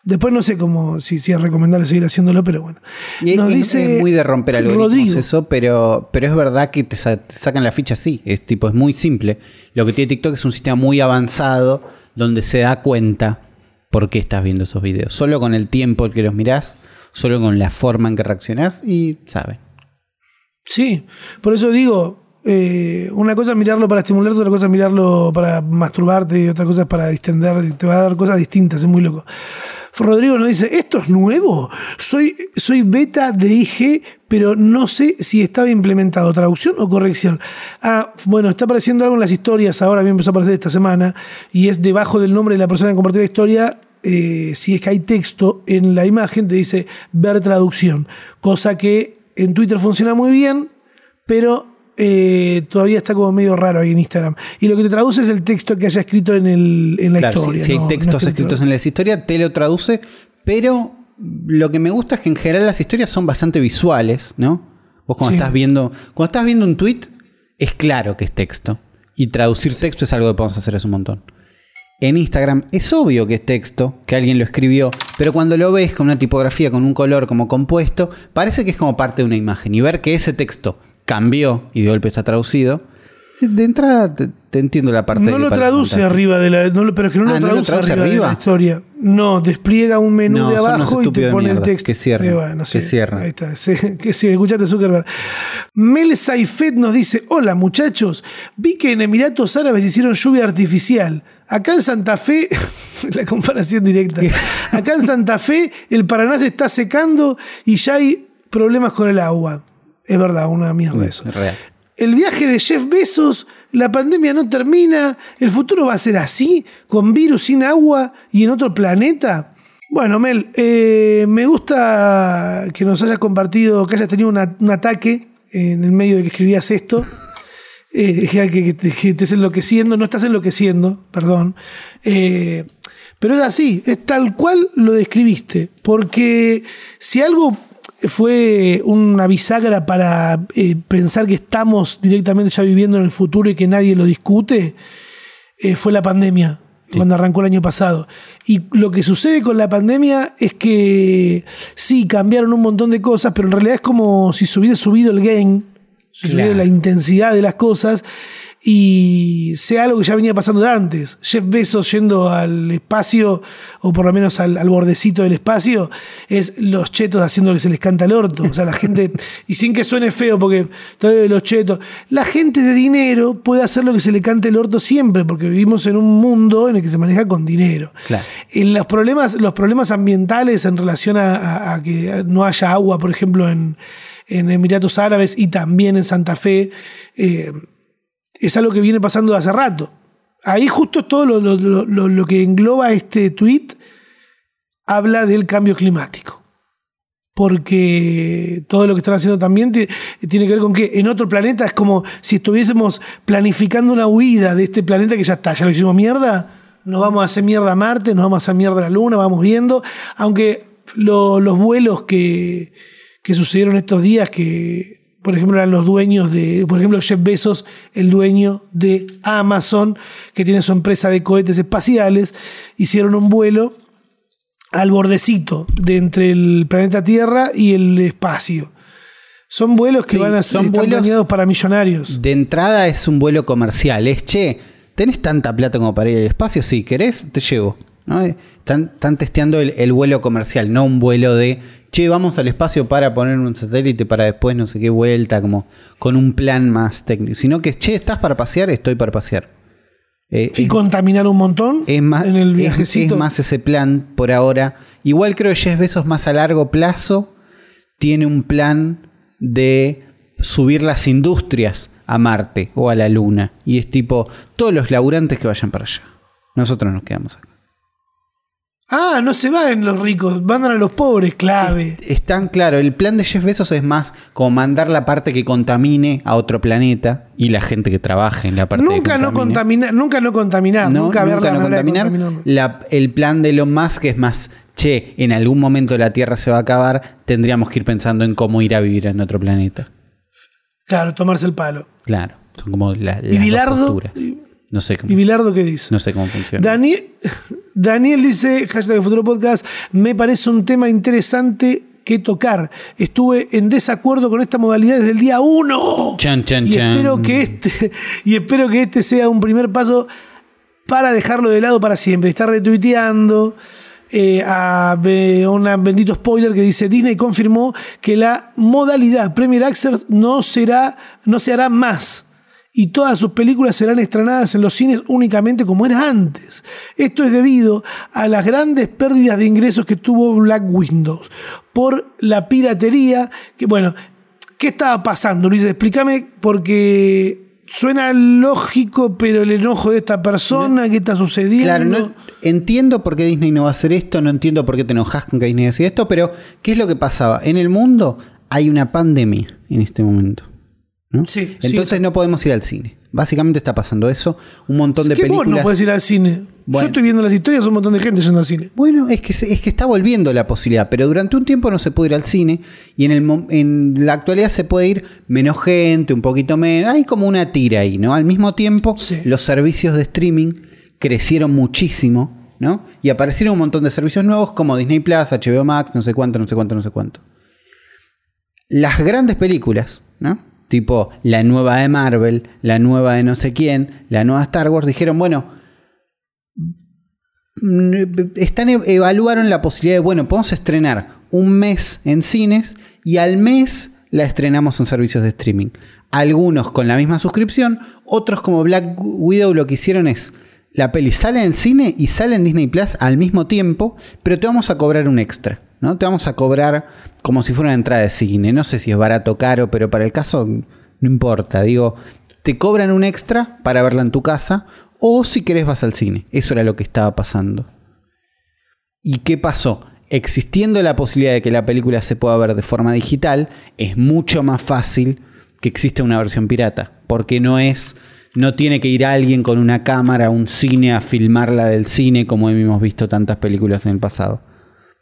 Después no sé cómo, si, si es recomendable seguir haciéndolo, pero bueno. Y Nos es, dice es muy de romper algoritmos eso, pero, pero es verdad que te, sa- te sacan la ficha así. Es tipo, es muy simple. Lo que tiene TikTok es un sistema muy avanzado donde se da cuenta por qué estás viendo esos videos. Solo con el tiempo que los mirás, solo con la forma en que reaccionás y sabe. Sí, por eso digo, eh, una cosa es mirarlo para estimularte, otra cosa es mirarlo para masturbarte y otra cosa es para distender, te va a dar cosas distintas, es muy loco. Rodrigo nos dice, ¿esto es nuevo? Soy, soy beta de IG, pero no sé si estaba implementado, traducción o corrección. Ah, bueno, está apareciendo algo en las historias, ahora me empezó a aparecer esta semana, y es debajo del nombre de la persona que compartió la historia, eh, si es que hay texto en la imagen, te dice ver traducción, cosa que en Twitter funciona muy bien, pero eh, todavía está como medio raro ahí en Instagram. Y lo que te traduce es el texto que haya escrito en, el, en la Claro, historia. si, si no- hay no textos escrito- escritos en la historia, te lo traduce, pero lo que me gusta es que en general las historias son bastante visuales, ¿no? Vos cuando Sí. estás viendo, cuando estás viendo un tweet, es claro que es texto. Y traducir texto es algo que podemos hacer hace un montón. En Instagram es obvio que es texto, que alguien lo escribió, pero cuando lo ves con una tipografía, con un color como compuesto, parece que es como parte de una imagen. Y ver que ese texto cambió y de golpe está traducido, de entrada te, te entiendo la parte de No que lo traduce fantástico. arriba de la. No lo, pero es que no Ah, lo ¿no lo traduce, arriba, de la historia. No, despliega un menú No, de abajo y te de pone el texto. que cierren, Eh, bueno, que sí, cierren. Ahí está. *laughs* sí, que sí, escuchate Zuckerberg. Mel Saifet nos dice: Hola muchachos, vi que en Emiratos Árabes hicieron lluvia artificial. Acá en Santa Fe, *laughs* la comparación directa. Acá en Santa Fe, el Paraná se está secando y ya hay problemas con el agua. Es verdad, una mierda eso. Es real. El viaje de Jeff Bezos, la pandemia no termina, el futuro va a ser así, con virus sin agua y en otro planeta. Bueno, Mel, eh, me gusta que nos hayas compartido, que hayas tenido una- un ataque en el medio de que escribías esto. *laughs* Eh, que te- que estés enloqueciendo, no estás enloqueciendo, perdón. Eh, pero es así, es tal cual lo describiste. Porque si algo fue una bisagra para eh, pensar que estamos directamente ya viviendo en el futuro y que nadie lo discute, eh, fue la pandemia, cuando arrancó el año pasado. Y lo que sucede con la pandemia es que sí, cambiaron un montón de cosas, pero en realidad es como si se hubiese subido el game, se Claro. subiera la intensidad de las cosas y sea algo que ya venía pasando de antes. Jeff Bezos yendo al espacio, o por lo menos al, al bordecito del espacio, es los chetos haciendo lo que se les canta al orto. O sea, la gente, *laughs* y sin que suene feo, porque todavía los chetos, la gente de dinero puede hacer lo que se le cante el orto siempre, porque vivimos en un mundo en el que se maneja con dinero. Claro. En los problemas, los problemas ambientales en relación a, a- a que no haya agua, por ejemplo, en, en Emiratos Árabes y también en Santa Fe, eh, es algo que viene pasando de hace rato. Ahí justo todo lo, lo- lo- lo- que engloba este tweet habla del cambio climático. Porque todo lo que están haciendo también tiene que ver con que en otro planeta es como si estuviésemos planificando una huida de este planeta que ya está, ya lo hicimos mierda, nos vamos a hacer mierda a Marte, nos vamos a hacer mierda a la Luna, vamos viendo, aunque lo- los vuelos que, que sucedieron estos días, que por ejemplo eran los dueños de, por ejemplo Jeff Bezos, el dueño de Amazon, que tiene su empresa de cohetes espaciales, hicieron un vuelo al bordecito de entre el planeta Tierra y el espacio. Son vuelos que Sí, van a ser planeados para millonarios. De entrada es un vuelo comercial. Es, che, ¿tenés tanta plata como para ir al espacio? Si querés, te llevo. ¿no? Están, están testeando el, el vuelo comercial, no un vuelo de, che, vamos al espacio para poner un satélite para después no sé qué vuelta, como con un plan más técnico. Sino que, che, ¿estás para pasear? Estoy para pasear. Eh, Y es- contaminar un montón es más, en el es- viajecito. es más ese plan por ahora. Igual creo que Jeff Bezos más a largo plazo tiene un plan de subir las industrias a Marte o a la Luna. Y es tipo, todos los laburantes que vayan para allá. Nosotros nos quedamos acá. Ah, no se van los ricos, mandan a los pobres, clave. Es tan claro, el plan de Jeff Bezos es más como mandar la parte que contamine a otro planeta y la gente que trabaje en la parte que Nunca no contamine. contaminar, nunca no contaminar, No, nunca, ver la no manera de contaminar. La- el plan de Elon Musk es más, che, en algún momento la Tierra se va a acabar, tendríamos que ir pensando en cómo ir a vivir en otro planeta. Claro, tomarse el palo. Claro, son como la- las ¿Y dos Bilardo? posturas. No sé cómo, ¿Y Bilardo qué dice? no sé cómo funciona. Daniel, Daniel dice, hashtag Futuro Podcast, me parece un tema interesante que tocar. Estuve en desacuerdo con esta modalidad desde el día 1. Chan, chan, y chan. espero que este y espero que este sea un primer paso para dejarlo de lado para siempre. Está retuiteando eh, a una bendito spoiler que dice Disney confirmó que la modalidad Premier Access no será no se hará más y todas sus películas serán estrenadas en los cines únicamente como era antes. Esto es debido a las grandes pérdidas de ingresos que tuvo Black Windows por la piratería, que bueno, ¿qué estaba pasando, Luis? Explícame porque suena lógico, pero el enojo de esta persona, ¿qué está sucediendo? Claro, no, entiendo por qué Disney no va a hacer esto, no entiendo por qué te enojas con que Disney decida esto, pero ¿qué es lo que pasaba? En el mundo hay una pandemia en este momento. ¿No? Sí, sí, Entonces no podemos ir al cine. Básicamente está pasando eso. Un montón de ¿Qué vos películas. no puedes ir al cine? Bueno. Yo estoy viendo las historias, un montón de gente yendo al cine. Bueno, es que, es que está volviendo la posibilidad, pero durante un tiempo no se puede ir al cine y en, el, en la actualidad se puede ir menos gente, un poquito menos. Hay como una tira ahí, ¿no? Al mismo tiempo, Sí. los servicios de streaming crecieron muchísimo, ¿no? Y aparecieron un montón de servicios nuevos como Disney Plus, HBO Max, no sé cuánto, no sé cuánto, no sé cuánto. Las grandes películas, ¿no? Tipo la nueva de Marvel, la nueva de no sé quién, la nueva Star Wars, dijeron, bueno, mm, están e- evaluaron la posibilidad de, bueno, podemos estrenar un mes en cines y al mes la estrenamos en servicios de streaming. Algunos con la misma suscripción, otros como Black Widow lo que hicieron es, la peli sale en cine y sale en Disney Plus al mismo tiempo, pero te vamos a cobrar un extra, ¿no? Te vamos a cobrar como si fuera una entrada de cine. No sé si es barato o caro, pero para el caso no importa. Digo, te cobran un extra para verla en tu casa o si querés vas al cine. Eso era lo que estaba pasando. ¿Y qué pasó? Existiendo la posibilidad de que la película se pueda ver de forma digital, es mucho más fácil que exista una versión pirata. Porque no es. No tiene que ir alguien con una cámara a un cine a filmarla del cine, como hemos visto tantas películas en el pasado.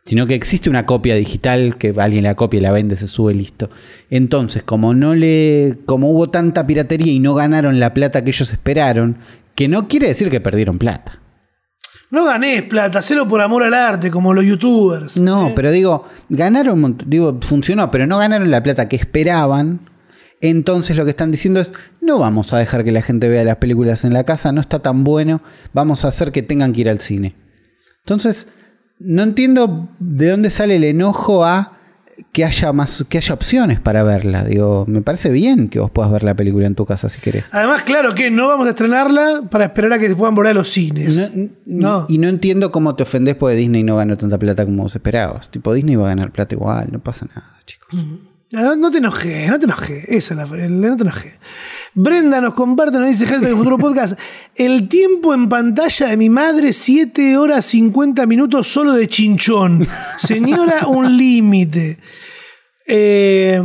Sino que existe una copia digital que alguien la copia, la vende, se sube listo. Entonces, como no le. como hubo tanta piratería y no ganaron la plata que ellos esperaron, que no quiere decir que perdieron plata. No ganés plata, hacelo por amor al arte, como los youtubers. No, ¿eh? pero digo, ganaron, digo, funcionó, pero no ganaron la plata que esperaban. Entonces lo que están diciendo es, no vamos a dejar que la gente vea las películas en la casa, no está tan bueno, vamos a hacer que tengan que ir al cine. Entonces, no entiendo de dónde sale el enojo a que haya más, que haya opciones para verla. Digo, me parece bien que vos puedas ver la película en tu casa si querés. Además, claro que no vamos a estrenarla para esperar a que se puedan volver a los cines. No, No. Y no entiendo cómo te ofendés porque Disney no ganó tanta plata como vos esperabas. Tipo, Disney va a ganar plata igual, no pasa nada, chicos. Ah, No te enojes, no te enojes. Esa es la no te enojes. Brenda nos comparte, nos dice hashtag futuro podcast. El tiempo en pantalla de mi madre, 7 horas 50 minutos solo de chinchón. Señora, un límite. Eh,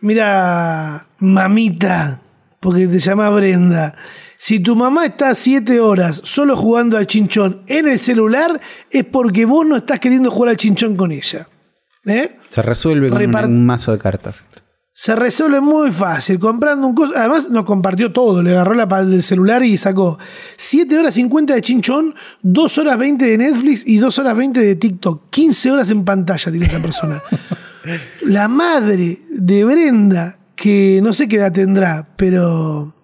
mira, mamita, porque te llama Brenda. Si tu mamá está 7 horas solo jugando al chinchón en el celular, es porque vos no estás queriendo jugar al chinchón con ella. ¿Eh? Se resuelve con Repart- un, un mazo de cartas. Se resuelve muy fácil, comprando un coso. Además, nos compartió todo. Le agarró la del celular y sacó 7 horas 50 de chinchón, 2 horas 20 de Netflix y 2 horas 20 de TikTok. 15 horas en pantalla tiene esa persona. *laughs* la madre de Brenda, que no sé qué edad tendrá, pero.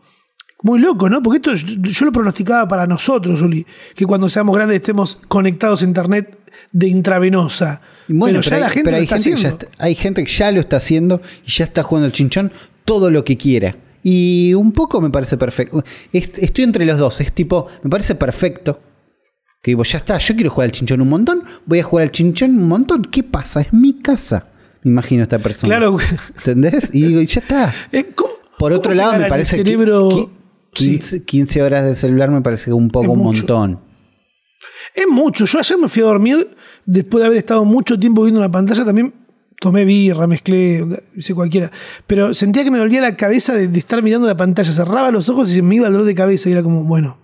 Muy loco, ¿no? Porque esto yo, yo lo pronosticaba para nosotros, Uli, que cuando seamos grandes estemos conectados a internet de intravenosa. Bueno, pero ya pero, la hay, gente pero lo hay está gente que ya hay gente que ya lo está haciendo y ya está jugando el chinchón todo lo que quiera. Y un poco me parece perfecto. Est- Estoy entre los dos. Es tipo, me parece perfecto. Que digo, ya está, yo quiero jugar al chinchón un montón, voy a jugar al chinchón un montón. ¿Qué pasa? Es mi casa. Me imagino a esta persona. Claro. ¿Entendés? Y digo, y ya está. Eh, ¿cómo- Por otro lado, me parece que cerebro. Sí. 15, 15 horas de celular me parece un poco Es un mucho. montón. Es mucho. Yo ayer me fui a dormir después de haber estado mucho tiempo viendo una pantalla. También tomé birra, mezclé, hice cualquiera. Pero sentía que me dolía la cabeza de, estar mirando la pantalla. Cerraba los ojos y se me iba el dolor de cabeza. Y era como, bueno,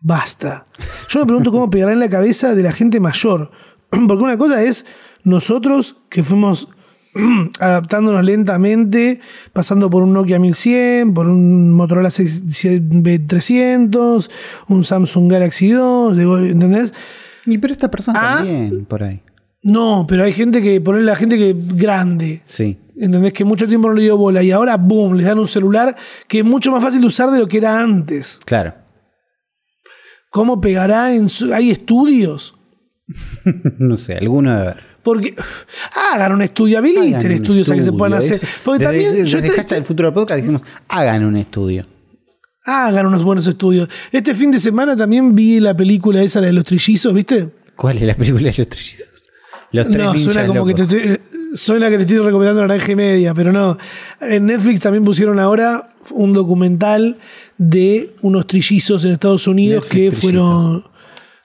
basta. Yo me pregunto cómo pegará en la cabeza de la gente mayor. *clears throat* Porque una cosa es nosotros que fuimos *clears throat* adaptándonos lentamente, pasando por un Nokia 1100, por un Motorola 6300, un Samsung Galaxy 2, digo, ¿entendés? Y pero esta persona Ah. también, por ahí. No, pero hay gente que, poner la gente que grande, Sí. ¿entendés? Que mucho tiempo no le dio bola y ahora, boom, les dan un celular que es mucho más fácil de usar de lo que era antes. Claro. ¿Cómo pegará en su... Hay estudios. *laughs* no sé, alguno debe haber. Porque hagan un estudio, habiliten estudios a que se puedan hacer. Porque desde, también yo desde te- el futuro del podcast decimos, hagan un estudio. hagan unos buenos estudios. Este fin de semana también vi la película esa, la de los trillizos, ¿viste? ¿Cuál es la película de los trillizos? Los tres No, suena como que te estoy, suena que te estoy recomendando Naranja y Media, pero no. En Netflix también pusieron ahora un documental de unos trillizos en Estados Unidos Netflix que fueron.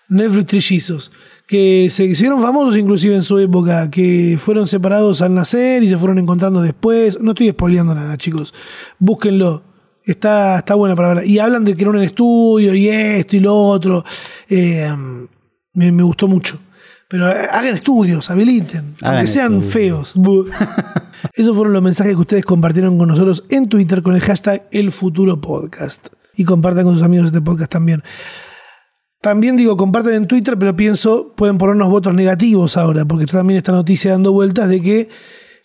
Netflix trillizos, que se hicieron famosos inclusive en su época, que fueron separados al nacer y se fueron encontrando después. No estoy spoileando nada, chicos. Búsquenlo. Está, está buena para verla. Y hablan de que era un estudio y esto y lo otro. Eh, me, me gustó mucho. Pero eh, hagan estudios, habiliten, Hagan aunque sean estudios. feos. *laughs* Esos fueron los mensajes que ustedes compartieron con nosotros en Twitter con el hashtag El Futuro Podcast. Y compartan con sus amigos este podcast también. También digo, comparten en Twitter, pero pienso, pueden ponernos votos negativos ahora, porque también esta noticia dando vueltas de que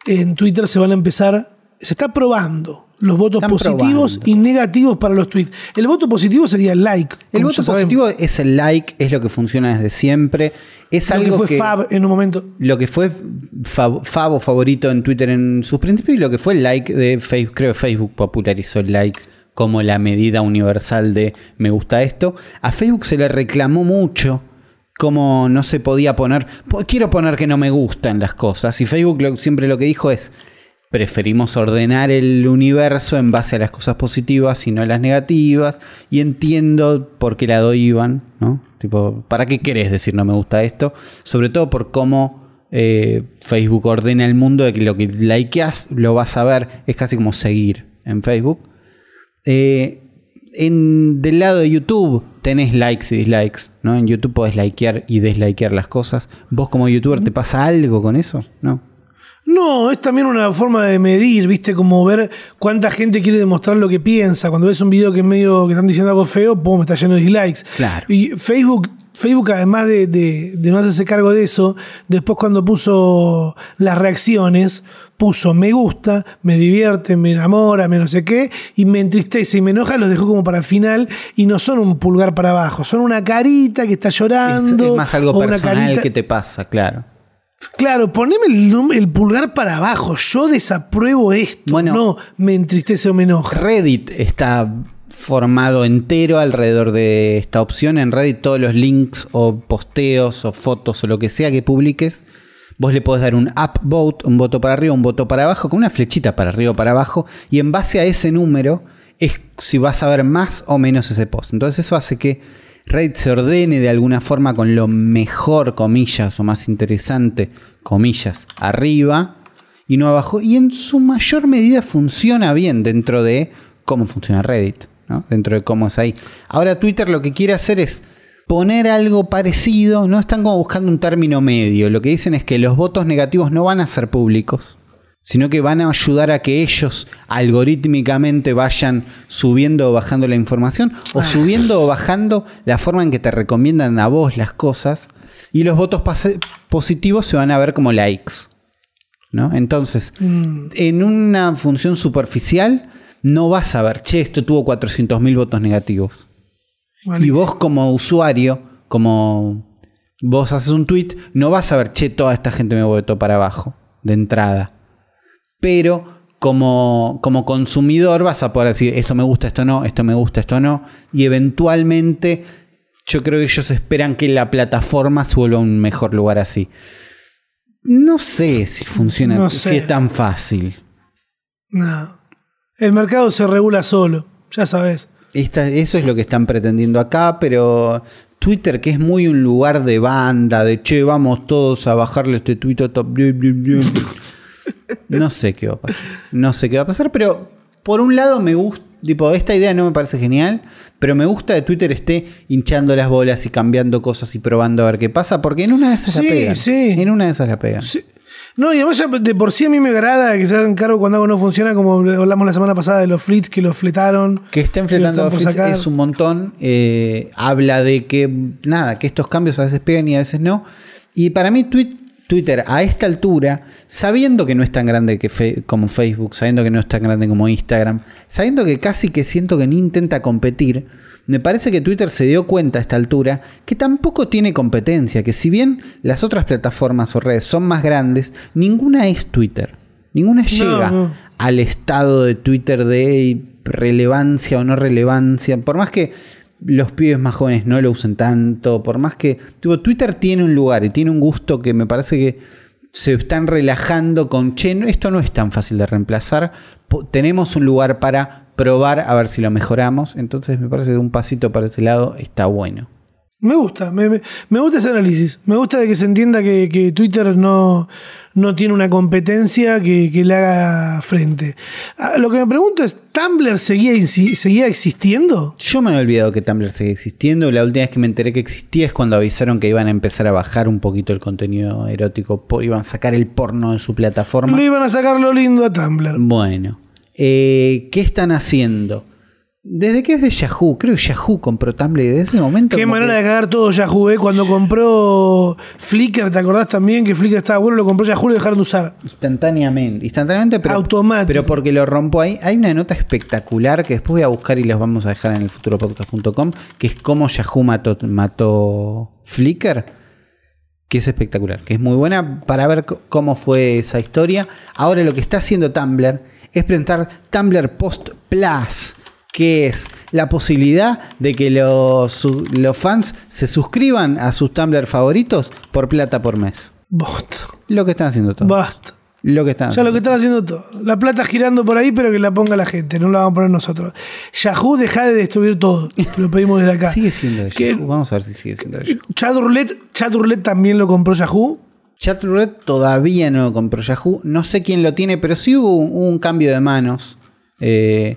en Twitter se van a empezar, se está probando los votos Están positivos probando. y negativos para los tweets. El voto positivo sería el like. El voto sabemos. positivo es el like, es lo que funciona desde siempre. Es Lo que algo fue que, Fab en un momento. lo que fue fav- Favo favorito en Twitter en sus principios y lo que fue el like de Facebook. Creo que Facebook popularizó el like como la medida universal de me gusta esto. A Facebook se le reclamó mucho como no se podía poner, po- quiero poner que no me gustan las cosas. Y Facebook siempre lo que dijo es, preferimos ordenar el universo en base a las cosas positivas y no a las negativas. Y entiendo por qué lado iban, ¿no? Tipo, ¿para qué querés decir no me gusta esto? Sobre todo por cómo eh, Facebook ordena el mundo de que lo que likeas lo vas a ver. Es casi como seguir en Facebook. Eh, en, del lado de YouTube tenés likes y dislikes, ¿no? En YouTube podés likear y deslikear las cosas. ¿Vos como youtuber te pasa algo con eso? No. No, es también una forma de medir, ¿viste? Como ver cuánta gente quiere demostrar lo que piensa. Cuando ves un video que es medio que están diciendo algo feo, pum, está lleno de dislikes. Claro. Y Facebook, Facebook además de, de- de no hacerse cargo de eso, después cuando puso las reacciones, puso me gusta, me divierte, me enamora, me no sé qué, y me entristece y me enoja, los dejó como para el final y no son un pulgar para abajo, son una carita que está Es, llorando. es más algo personal carita- que te pasa, claro. Claro, poneme el pulgar para abajo. Yo desapruebo esto. Bueno. no me entristece o me enoja. Reddit está formado entero alrededor de esta opción. En Reddit todos los links o posteos o fotos o lo que sea que publiques, vos le podés dar un up vote, un voto para arriba, un voto para abajo, con una flechita para arriba o para abajo, y en base a ese número es si vas a ver más o menos ese post. Entonces eso hace que Reddit se ordene de alguna forma con lo mejor, comillas, o más interesante, comillas, arriba y no abajo. Y en su mayor medida funciona bien dentro de cómo funciona Reddit, ¿no? dentro de cómo es ahí. Ahora Twitter lo que quiere hacer es poner algo parecido, no están como buscando un término medio. Lo que dicen es que los votos negativos no van a ser públicos, sino que van a ayudar a que ellos algorítmicamente vayan subiendo o bajando la información o subiendo o bajando la forma en que te recomiendan a vos las cosas y los votos positivos se van a ver como likes. ¿no? Entonces, en una función superficial no vas a ver, che, esto tuvo 400.000 votos negativos. Y vos como usuario, como vos haces un tweet, no vas a ver, che, toda esta gente me votó para abajo, de entrada. Pero como, como consumidor vas a poder decir, esto me gusta, esto no, esto me gusta, esto no. Y eventualmente yo creo que ellos esperan que la plataforma se vuelva un mejor lugar así. No sé si funciona, No si sé. es tan fácil. No. El mercado se regula solo, ya sabes. Esta- eso es lo que están pretendiendo acá, pero Twitter, que es muy un lugar de banda, de che, vamos todos a bajarle este tweet a top. blu, blu, blu". No sé qué va a pasar. No sé qué va a pasar, pero por un lado me gusta. Tipo, esta idea no me parece genial, pero me gusta que Twitter esté hinchando las bolas y cambiando cosas y probando a ver qué pasa, porque en una de esas Sí, la pegan. sí. En una de esas la pegan. Sí. No, y además ya de por sí a mí me agrada que se hagan cargo cuando algo no funciona, como hablamos la semana pasada de los flits que los fletaron. Que estén fletando a sacar. es un montón. eh, habla de que, nada, que estos cambios a veces pegan y a veces no. Y para mí, Twi- Twitter a esta altura, sabiendo que no es tan grande que Fe- como Facebook, sabiendo que no es tan grande como Instagram, sabiendo que casi que siento que ni intenta competir, me parece que Twitter se dio cuenta a esta altura que tampoco tiene competencia, que si bien las otras plataformas o redes son más grandes, ninguna es Twitter. Ninguna llega al estado de Twitter de relevancia o no relevancia. Por más que los pibes más jóvenes no lo usen tanto, por más que. Tipo, Twitter tiene un lugar y tiene un gusto que me parece que se están relajando con che, esto no es tan fácil de reemplazar. Tenemos un lugar para probar a ver si lo mejoramos. Entonces me parece que un pasito para ese lado está bueno. Me gusta, me, me- me gusta ese análisis. Me gusta de que se entienda que, que Twitter no, no tiene una competencia que, que le haga frente. Ah, Lo que me pregunto es, ¿Tumblr seguía, seguía existiendo? Yo me había olvidado que Tumblr seguía existiendo. La última vez que me enteré que existía es cuando avisaron que iban a empezar a bajar un poquito el contenido erótico. iban a sacar el porno de su plataforma. No iban a sacar lo lindo a Tumblr. Bueno, eh, ¿qué están haciendo? ¿Desde que es de Yahoo? Creo que Yahoo compró Tumblr desde ese momento. Qué manera que- de cagar todo Yahoo, ¿eh? Cuando compró Flickr, ¿te acordás también que Flickr estaba bueno? Lo compró Yahoo y lo dejaron de usar. Instantáneamente, instantáneamente, pero, Automático. pero porque lo rompo ahí. Hay una nota espectacular que después voy a buscar y les vamos a dejar en el futuropodcast.com, que es cómo Yahoo mató, mató Flickr, que es espectacular, que es muy buena para ver cómo fue esa historia. Ahora lo que está haciendo Tumblr es presentar Tumblr Post Plus, que es la posibilidad de que los, los fans se suscriban a sus Tumblr favoritos por plata por mes. Basta. Lo que están haciendo todos. Basta. Lo que están Ya lo que haciendo. están haciendo todo. La plata girando por ahí, pero que la ponga la gente, no la vamos a poner nosotros. Yahoo, deja de destruir todo. *laughs* Lo pedimos desde acá. Sigue siendo de Yahoo. Vamos a ver si sigue siendo de Yahoo. Roulette, Chat Roulette también lo compró Yahoo. Chatroulette todavía no compró Yahoo. No sé quién lo tiene, pero sí hubo un, un cambio de manos eh,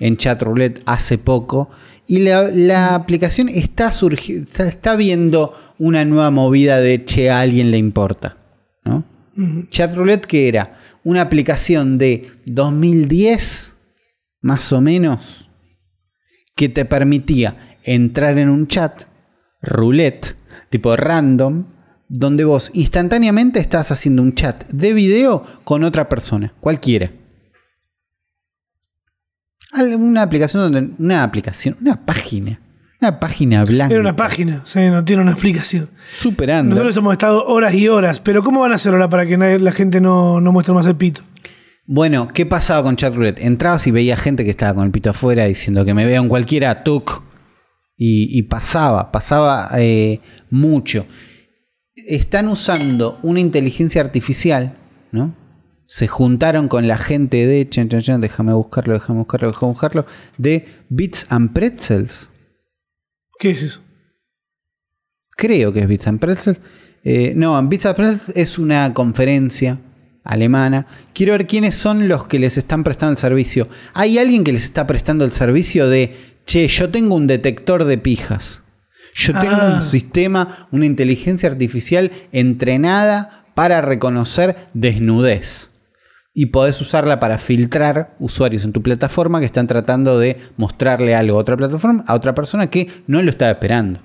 en Chatroulette hace poco. Y la, la aplicación está, surgi- está, está viendo una nueva movida de che, a alguien le importa. ¿no? Chatroulette, que era una aplicación de 2010, más o menos, que te permitía entrar en un chat, roulette, tipo random, donde vos instantáneamente estás haciendo un chat de video con otra persona, cualquiera. Al- Una aplicación donde. Una aplicación, una página. Una página blanca. Era una página, sí, no tiene una explicación. Super under. Nosotros hemos estado horas y horas, pero ¿cómo van a hacer ahora para que la gente no, no muestre más el pito? Bueno, ¿qué pasaba con Chatroulette? Entrabas y veía gente que estaba con el pito afuera diciendo que me vean cualquiera, tuk. Y, y pasaba, pasaba eh, mucho. Están usando una inteligencia artificial, ¿no? Se juntaron con la gente de. déjame buscarlo, déjame buscarlo, déjame buscarlo. De Bits and Pretzels. ¿Qué es eso? Creo que es Bits and Pretzels. Eh, no, Bits and Pretzels es una conferencia alemana. Quiero ver quiénes son los que les están prestando el servicio. ¿Hay alguien que les está prestando el servicio de, che, yo tengo un detector de pijas? Yo tengo Ah. un sistema, una inteligencia artificial entrenada para reconocer desnudez. Y podés usarla para filtrar usuarios en tu plataforma que están tratando de mostrarle algo a otra plataforma, a otra persona que no lo estaba esperando.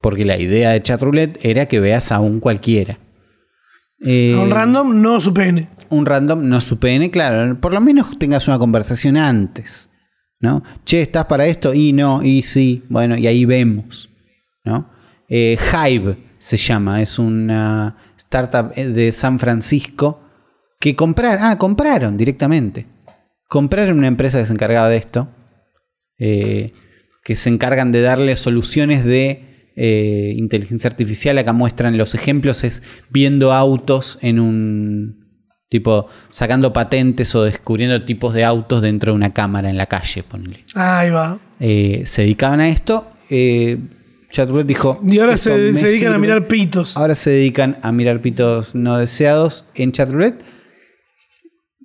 Porque la idea de Chatroulette era que veas a un cualquiera. Eh, un random, no su pene. un random, no su PN, claro. Por lo menos tengas una conversación antes. ¿No? Che, ¿estás para esto? Y no, y sí. Bueno, y ahí vemos. ¿No? Eh, Hive se llama. Es una startup eh, de San Francisco que compraron. Ah, compraron directamente. Compraron una empresa que se encargaba de esto. eh, que se encargan de darle soluciones de inteligencia artificial. Acá muestran los ejemplos, es viendo autos en un tipo, sacando patentes o descubriendo tipos de autos dentro de una cámara en la calle, ponele. Ahí va. Eh, se dedicaban a esto. Eh, Chatroulette dijo. Y ahora "Esto se, dedican a sirve". mirar pitos. Ahora se dedican a mirar pitos no deseados en Chatroulette.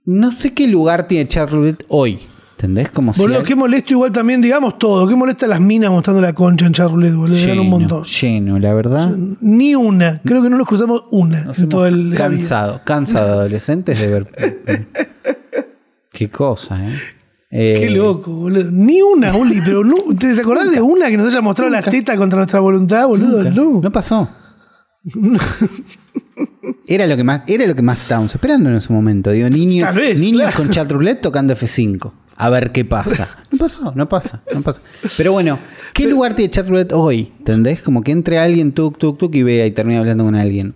No sé qué lugar tiene Chatroulette hoy. ¿Entendés? Como Boludo, qué molesto igual también, digamos todo. Qué molesta las minas mostrando la concha en Charlotte, boludo. Eran un montón. lleno, la verdad. Ni una. Creo que no nos cruzamos una Nos en todo hemos el. la vida. cansado, cansado de adolescentes de ver. *laughs* Qué cosa, ¿eh? Qué Eh, loco, boludo. Ni una, Uli, pero no, ¿te acordás de una que nos haya mostrado las tetas contra nuestra voluntad, boludo? nunca. No. No pasó. *laughs* Era lo que más, era lo que más estábamos esperando en ese momento. Digo, niños, Tal vez, niños claro. con chat roulette tocando F5. A ver qué pasa. *laughs* No pasó, no pasa, no pasa. Pero bueno, ¿qué lugar tiene chat roulette hoy? ¿Entendés? Como que entre alguien, tuk, tuk, tuk, y vea y termina hablando con alguien.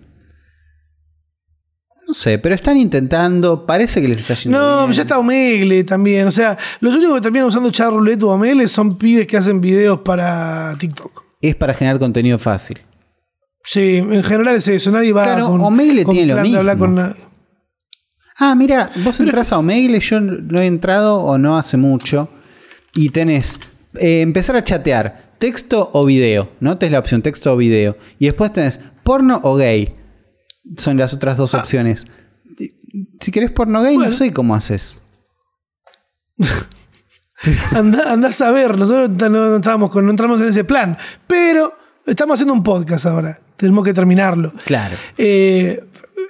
No sé, pero están intentando. Parece que les está yendo No, bien. ya está Omegle también. O sea, los únicos que terminan usando chat roulette o Omegle son pibes que hacen videos para TikTok. Es para generar contenido fácil. Sí, en general es eso. Nadie va Claro, con, Omegle con tiene lo plan de hablar mismo. con nadie. Ah, mira, vos entras a Omegle, yo no he entrado o no hace mucho, y tenés eh, empezar a chatear. texto o video, ¿no? Tenés la opción texto o video. Y después tenés porno o gay. Son las otras dos opciones. Si- querés porno gay, Bueno. no sé cómo haces. *laughs* Anda- andás a ver, nosotros no, no estábamos con- no entramos en ese plan, pero estamos haciendo un podcast ahora, tenemos que terminarlo. Claro. Eh,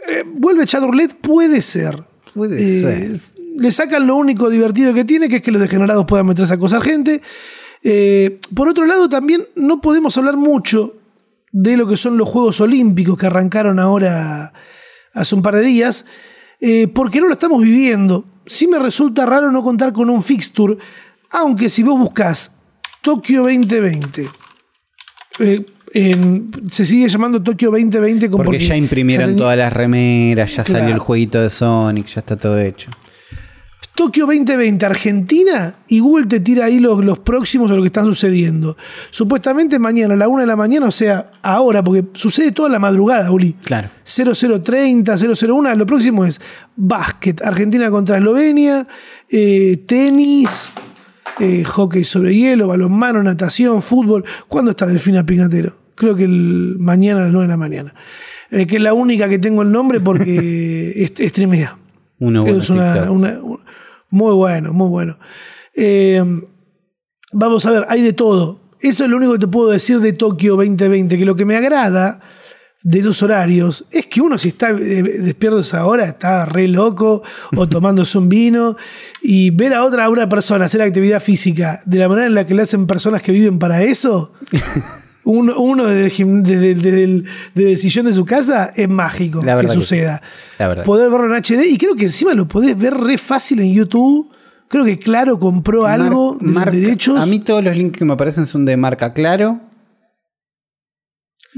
eh, ¿Vuelve Chat Roulette? Puede ser. Puede Eh, ser. Le sacan lo único divertido que tiene, que es que los degenerados puedan meterse a acosar gente. Eh, por otro lado, también no podemos hablar mucho de lo que son los Juegos Olímpicos que arrancaron ahora hace un par de días, eh, porque no lo estamos viviendo. Sí me resulta raro no contar con un fixture, aunque si vos buscas Tokio 2020, eh, en- se sigue llamando Tokio 2020 como Porque ya imprimieron tenía- todas las remeras, ya Claro. salió el jueguito de Sonic, ya está todo hecho. Tokio 2020 Argentina y Google te tira ahí los, los próximos o lo que están sucediendo. Supuestamente mañana a la 1 de la mañana, o sea, ahora, porque sucede toda la madrugada, Uli. Claro. 0030, 001, lo próximo es básquet, Argentina contra Eslovenia, eh, tenis, eh, hockey sobre hielo, balonmano, natación, fútbol. ¿Cuándo está Delfina Pignatero? Creo que el, mañana a las 9 de la mañana. Eh, que es la única que tengo el nombre porque *laughs* Es una- un- muy bueno, muy bueno. Eh, vamos a ver, hay de todo. Eso es lo único que te puedo decir de Tokio 2020, que lo que me agrada de esos horarios es que uno si está eh, despierto esa hora está re loco o *laughs* tomándose un vino y ver a otra a una persona hacer actividad física de la manera en la que le hacen personas que viven para eso *laughs* uno, uno desde, el, gim- desde el- desde el- desde el sillón de su casa es mágico La que que suceda La verdad. poder verlo en HD y creo que encima lo podés ver re fácil en YouTube creo que Claro compró Mar- algo de marca- los derechos A mí todos los links que me aparecen son de marca Claro.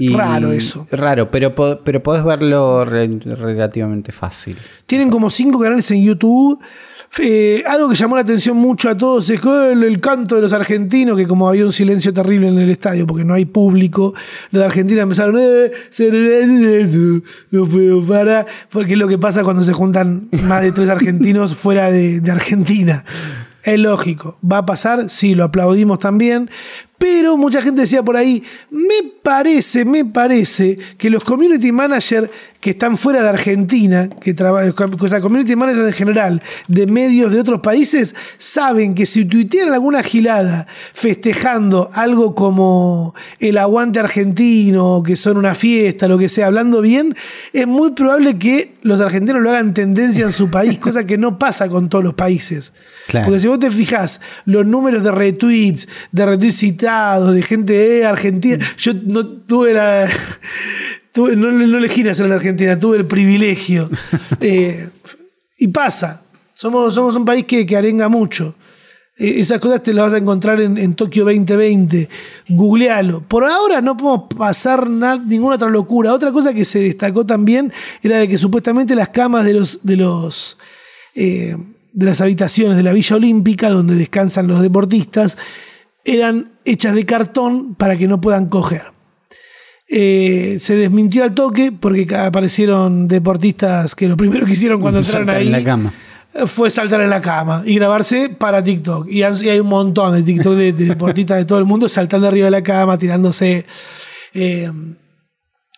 Y- Raro eso. Raro, pero, pero podés verlo re- relativamente fácil. Tienen como cinco canales en YouTube. Eh, algo que llamó la atención mucho a todos es que el, el canto de los argentinos, que como había un silencio terrible en el estadio porque no hay público, los de Argentina empezaron, "Eh, no puedo parar, porque es lo que pasa cuando se juntan más de tres argentinos *laughs* fuera de, de Argentina. Es lógico, va a pasar, sí, lo aplaudimos también, pero mucha gente decía por ahí, me parece, me parece que los community managers que están fuera de Argentina, que trabajan, o sea, community managers en general, de medios de otros países, saben que si tuitean alguna gilada festejando algo como el aguante argentino, que son una fiesta, lo que sea, hablando bien, es muy probable que los argentinos lo hagan tendencia en su país, *laughs* cosa que no pasa con todos los países. Claro. Porque si vos te fijas los números de retweets, de retweets citados, de gente de Argentina, yo no tuve la. Tuve- no, no elegí nacer en Argentina, tuve el privilegio. *laughs* Eh, y pasa. Somos, somos un país que, que arenga mucho. Eh, esas cosas te las vas a encontrar en, en Tokio 2020. Googlealo. Por ahora no podemos pasar na- ninguna otra locura. Otra cosa que se destacó también era de que supuestamente las camas de los, de los eh, de las habitaciones de la Villa Olímpica, donde descansan los deportistas, eran hechas de cartón para que no puedan coger. Eh, se desmintió al toque porque aparecieron deportistas que lo primero que hicieron cuando entraron ahí en la cama. fue saltar en la cama y grabarse para TikTok. Y hay un montón de TikTok de, de deportistas de todo el mundo saltando arriba de la cama, tirándose. eh,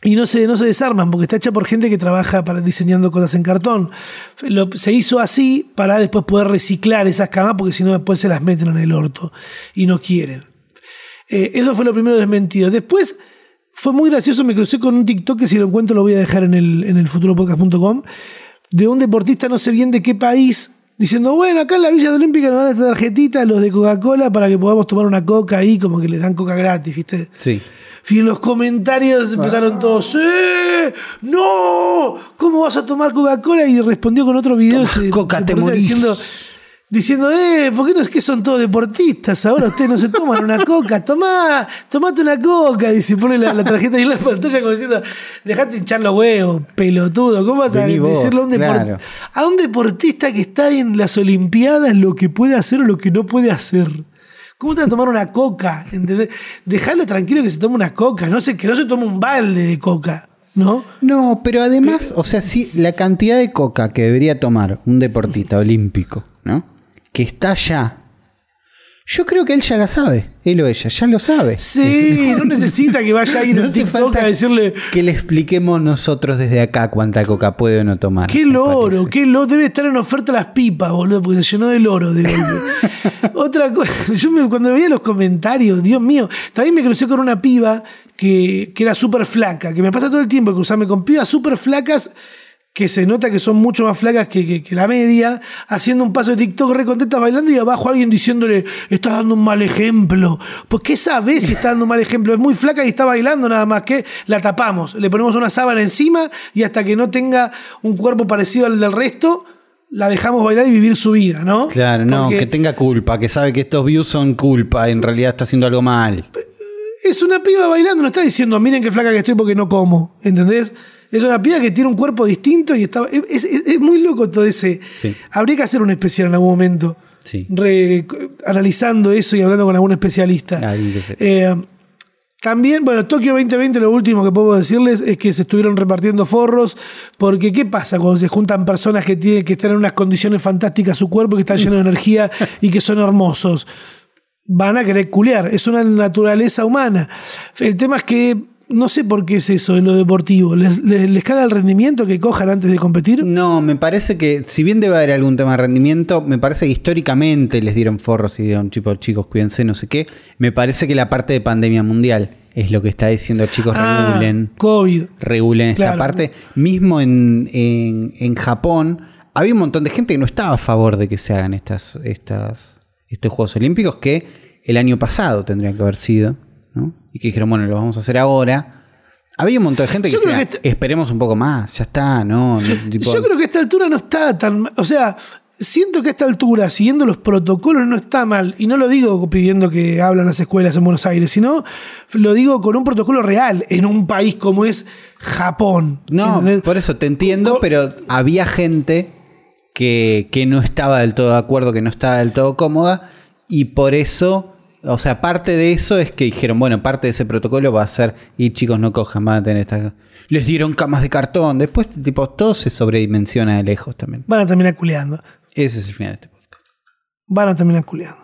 y no se, no se desarman porque está hecha por gente que trabaja para diseñando cosas en cartón. Lo- se hizo así para después poder reciclar esas camas porque si no después se las meten en el orto y no quieren. Eh, eso fue lo primero desmentido. Después fue muy gracioso, me crucé con un TikTok que si lo encuentro lo voy a dejar en el, en el futuropodcast.com, de un deportista no sé bien de qué país, diciendo, bueno, acá en la Villa Olímpica nos dan esta tarjetita los de Coca-Cola para que podamos tomar una coca ahí, como que les dan coca gratis, ¿viste? Sí. Y en los comentarios empezaron todos, ¡Eh! ¡No! ¿Cómo vas a tomar Coca-Cola? Y respondió con otro video. Toma ese coca, te morís. Diciendo, diciendo, eh, ¿por qué no es que son todos deportistas? Ahora ustedes no se toman una coca. Tomá, tomate una coca. Y se pone la, la tarjeta ahí en la pantalla como diciendo, dejate hinchar los huevos, pelotudo. ¿Cómo vas a Vení vos, decirle a un, claro. a un deportista que está en las Olimpiadas lo que puede hacer o lo que no puede hacer? ¿Cómo te vas a tomar una coca? ¿Entendés? Dejalo tranquilo que se tome una coca, no sé, que no se tome un balde de coca, ¿no? No, pero además, o sea, sí, la cantidad de coca que debería tomar un deportista olímpico, ¿no? Que está allá. Yo creo que él ya la sabe, él o ella, ya lo sabe. Sí, no necesita que vaya a ir *laughs* No hace TikTok falta a decirle. que le expliquemos nosotros desde acá cuánta coca puede o no tomar. Qué loro, qué loro. Debe estar en oferta las pipas, boludo, porque se llenó de loro de. *laughs* Otra cosa, *laughs* yo me- cuando veía los comentarios, Dios mío, también me crucé con una piba que, que era súper flaca, que me pasa todo el tiempo cruzarme con pibas súper flacas que se nota que son mucho más flacas que, que- que la media, haciendo un paso de TikTok re contentas bailando y abajo alguien diciéndole, estás dando un mal ejemplo. Pues qué sabes si está dando un mal ejemplo. Es muy flaca y está bailando nada más que la tapamos, le ponemos una sábana encima y hasta que no tenga un cuerpo parecido al del resto, la dejamos bailar y vivir su vida, ¿no? Claro, no, Porque que tenga culpa, que sabe que estos views son culpa, en realidad está haciendo algo mal. Es una piba bailando, no está diciendo, miren qué flaca que estoy porque no como, ¿entendés? Es una piba que tiene un cuerpo distinto y está. Es, es- es muy loco todo ese. Sí. Habría que hacer un especial en algún momento. Sí. re- analizando eso y hablando con algún especialista. Eh, también, bueno, Tokio 2020, lo último que puedo decirles es que se estuvieron repartiendo forros, porque ¿qué pasa cuando se juntan personas que tienen que estar en unas condiciones fantásticas su cuerpo, que están llenos de energía y que son hermosos? Van a querer culear, es una naturaleza humana. El tema es que no sé por qué es eso en lo deportivo. ¿Les, les, les caga el rendimiento que cojan antes de competir? No, me parece que, si bien debe haber algún tema de rendimiento, me parece que históricamente les dieron forros y dieron, tipo, chicos, cuídense, no sé qué. Me parece que la parte de pandemia mundial es lo que está diciendo, chicos, Ah, regulen. COVID. regulen esta parte. Mismo en, en- en Japón, había un montón de gente que no estaba a favor de que se hagan estas, estas, estos Juegos Olímpicos que el año pasado tendrían que haber sido, ¿no? Y que dijeron, bueno, lo vamos a hacer ahora. Había un montón de gente que decía, que este- esperemos un poco más, ya está, ¿no? *laughs* Tipo, Yo creo que a esta altura no está tan mal. O sea, siento que a esta altura, siguiendo los protocolos, no está mal. Y no lo digo pidiendo que hablan las escuelas en Buenos Aires, sino lo digo con un protocolo real en un país como es Japón. No, ¿entendés? por eso te entiendo, pero había gente que, que no estaba del todo de acuerdo, que no estaba del todo cómoda, y por eso, o sea, parte de eso es que dijeron, bueno, parte de ese protocolo va a ser, y chicos, no cojan, van a tener estas... Les dieron camas de cartón, después, tipo, todo se sobredimensiona de lejos también. Van a terminar culeando. Ese es el final de este podcast. Van a terminar culeando.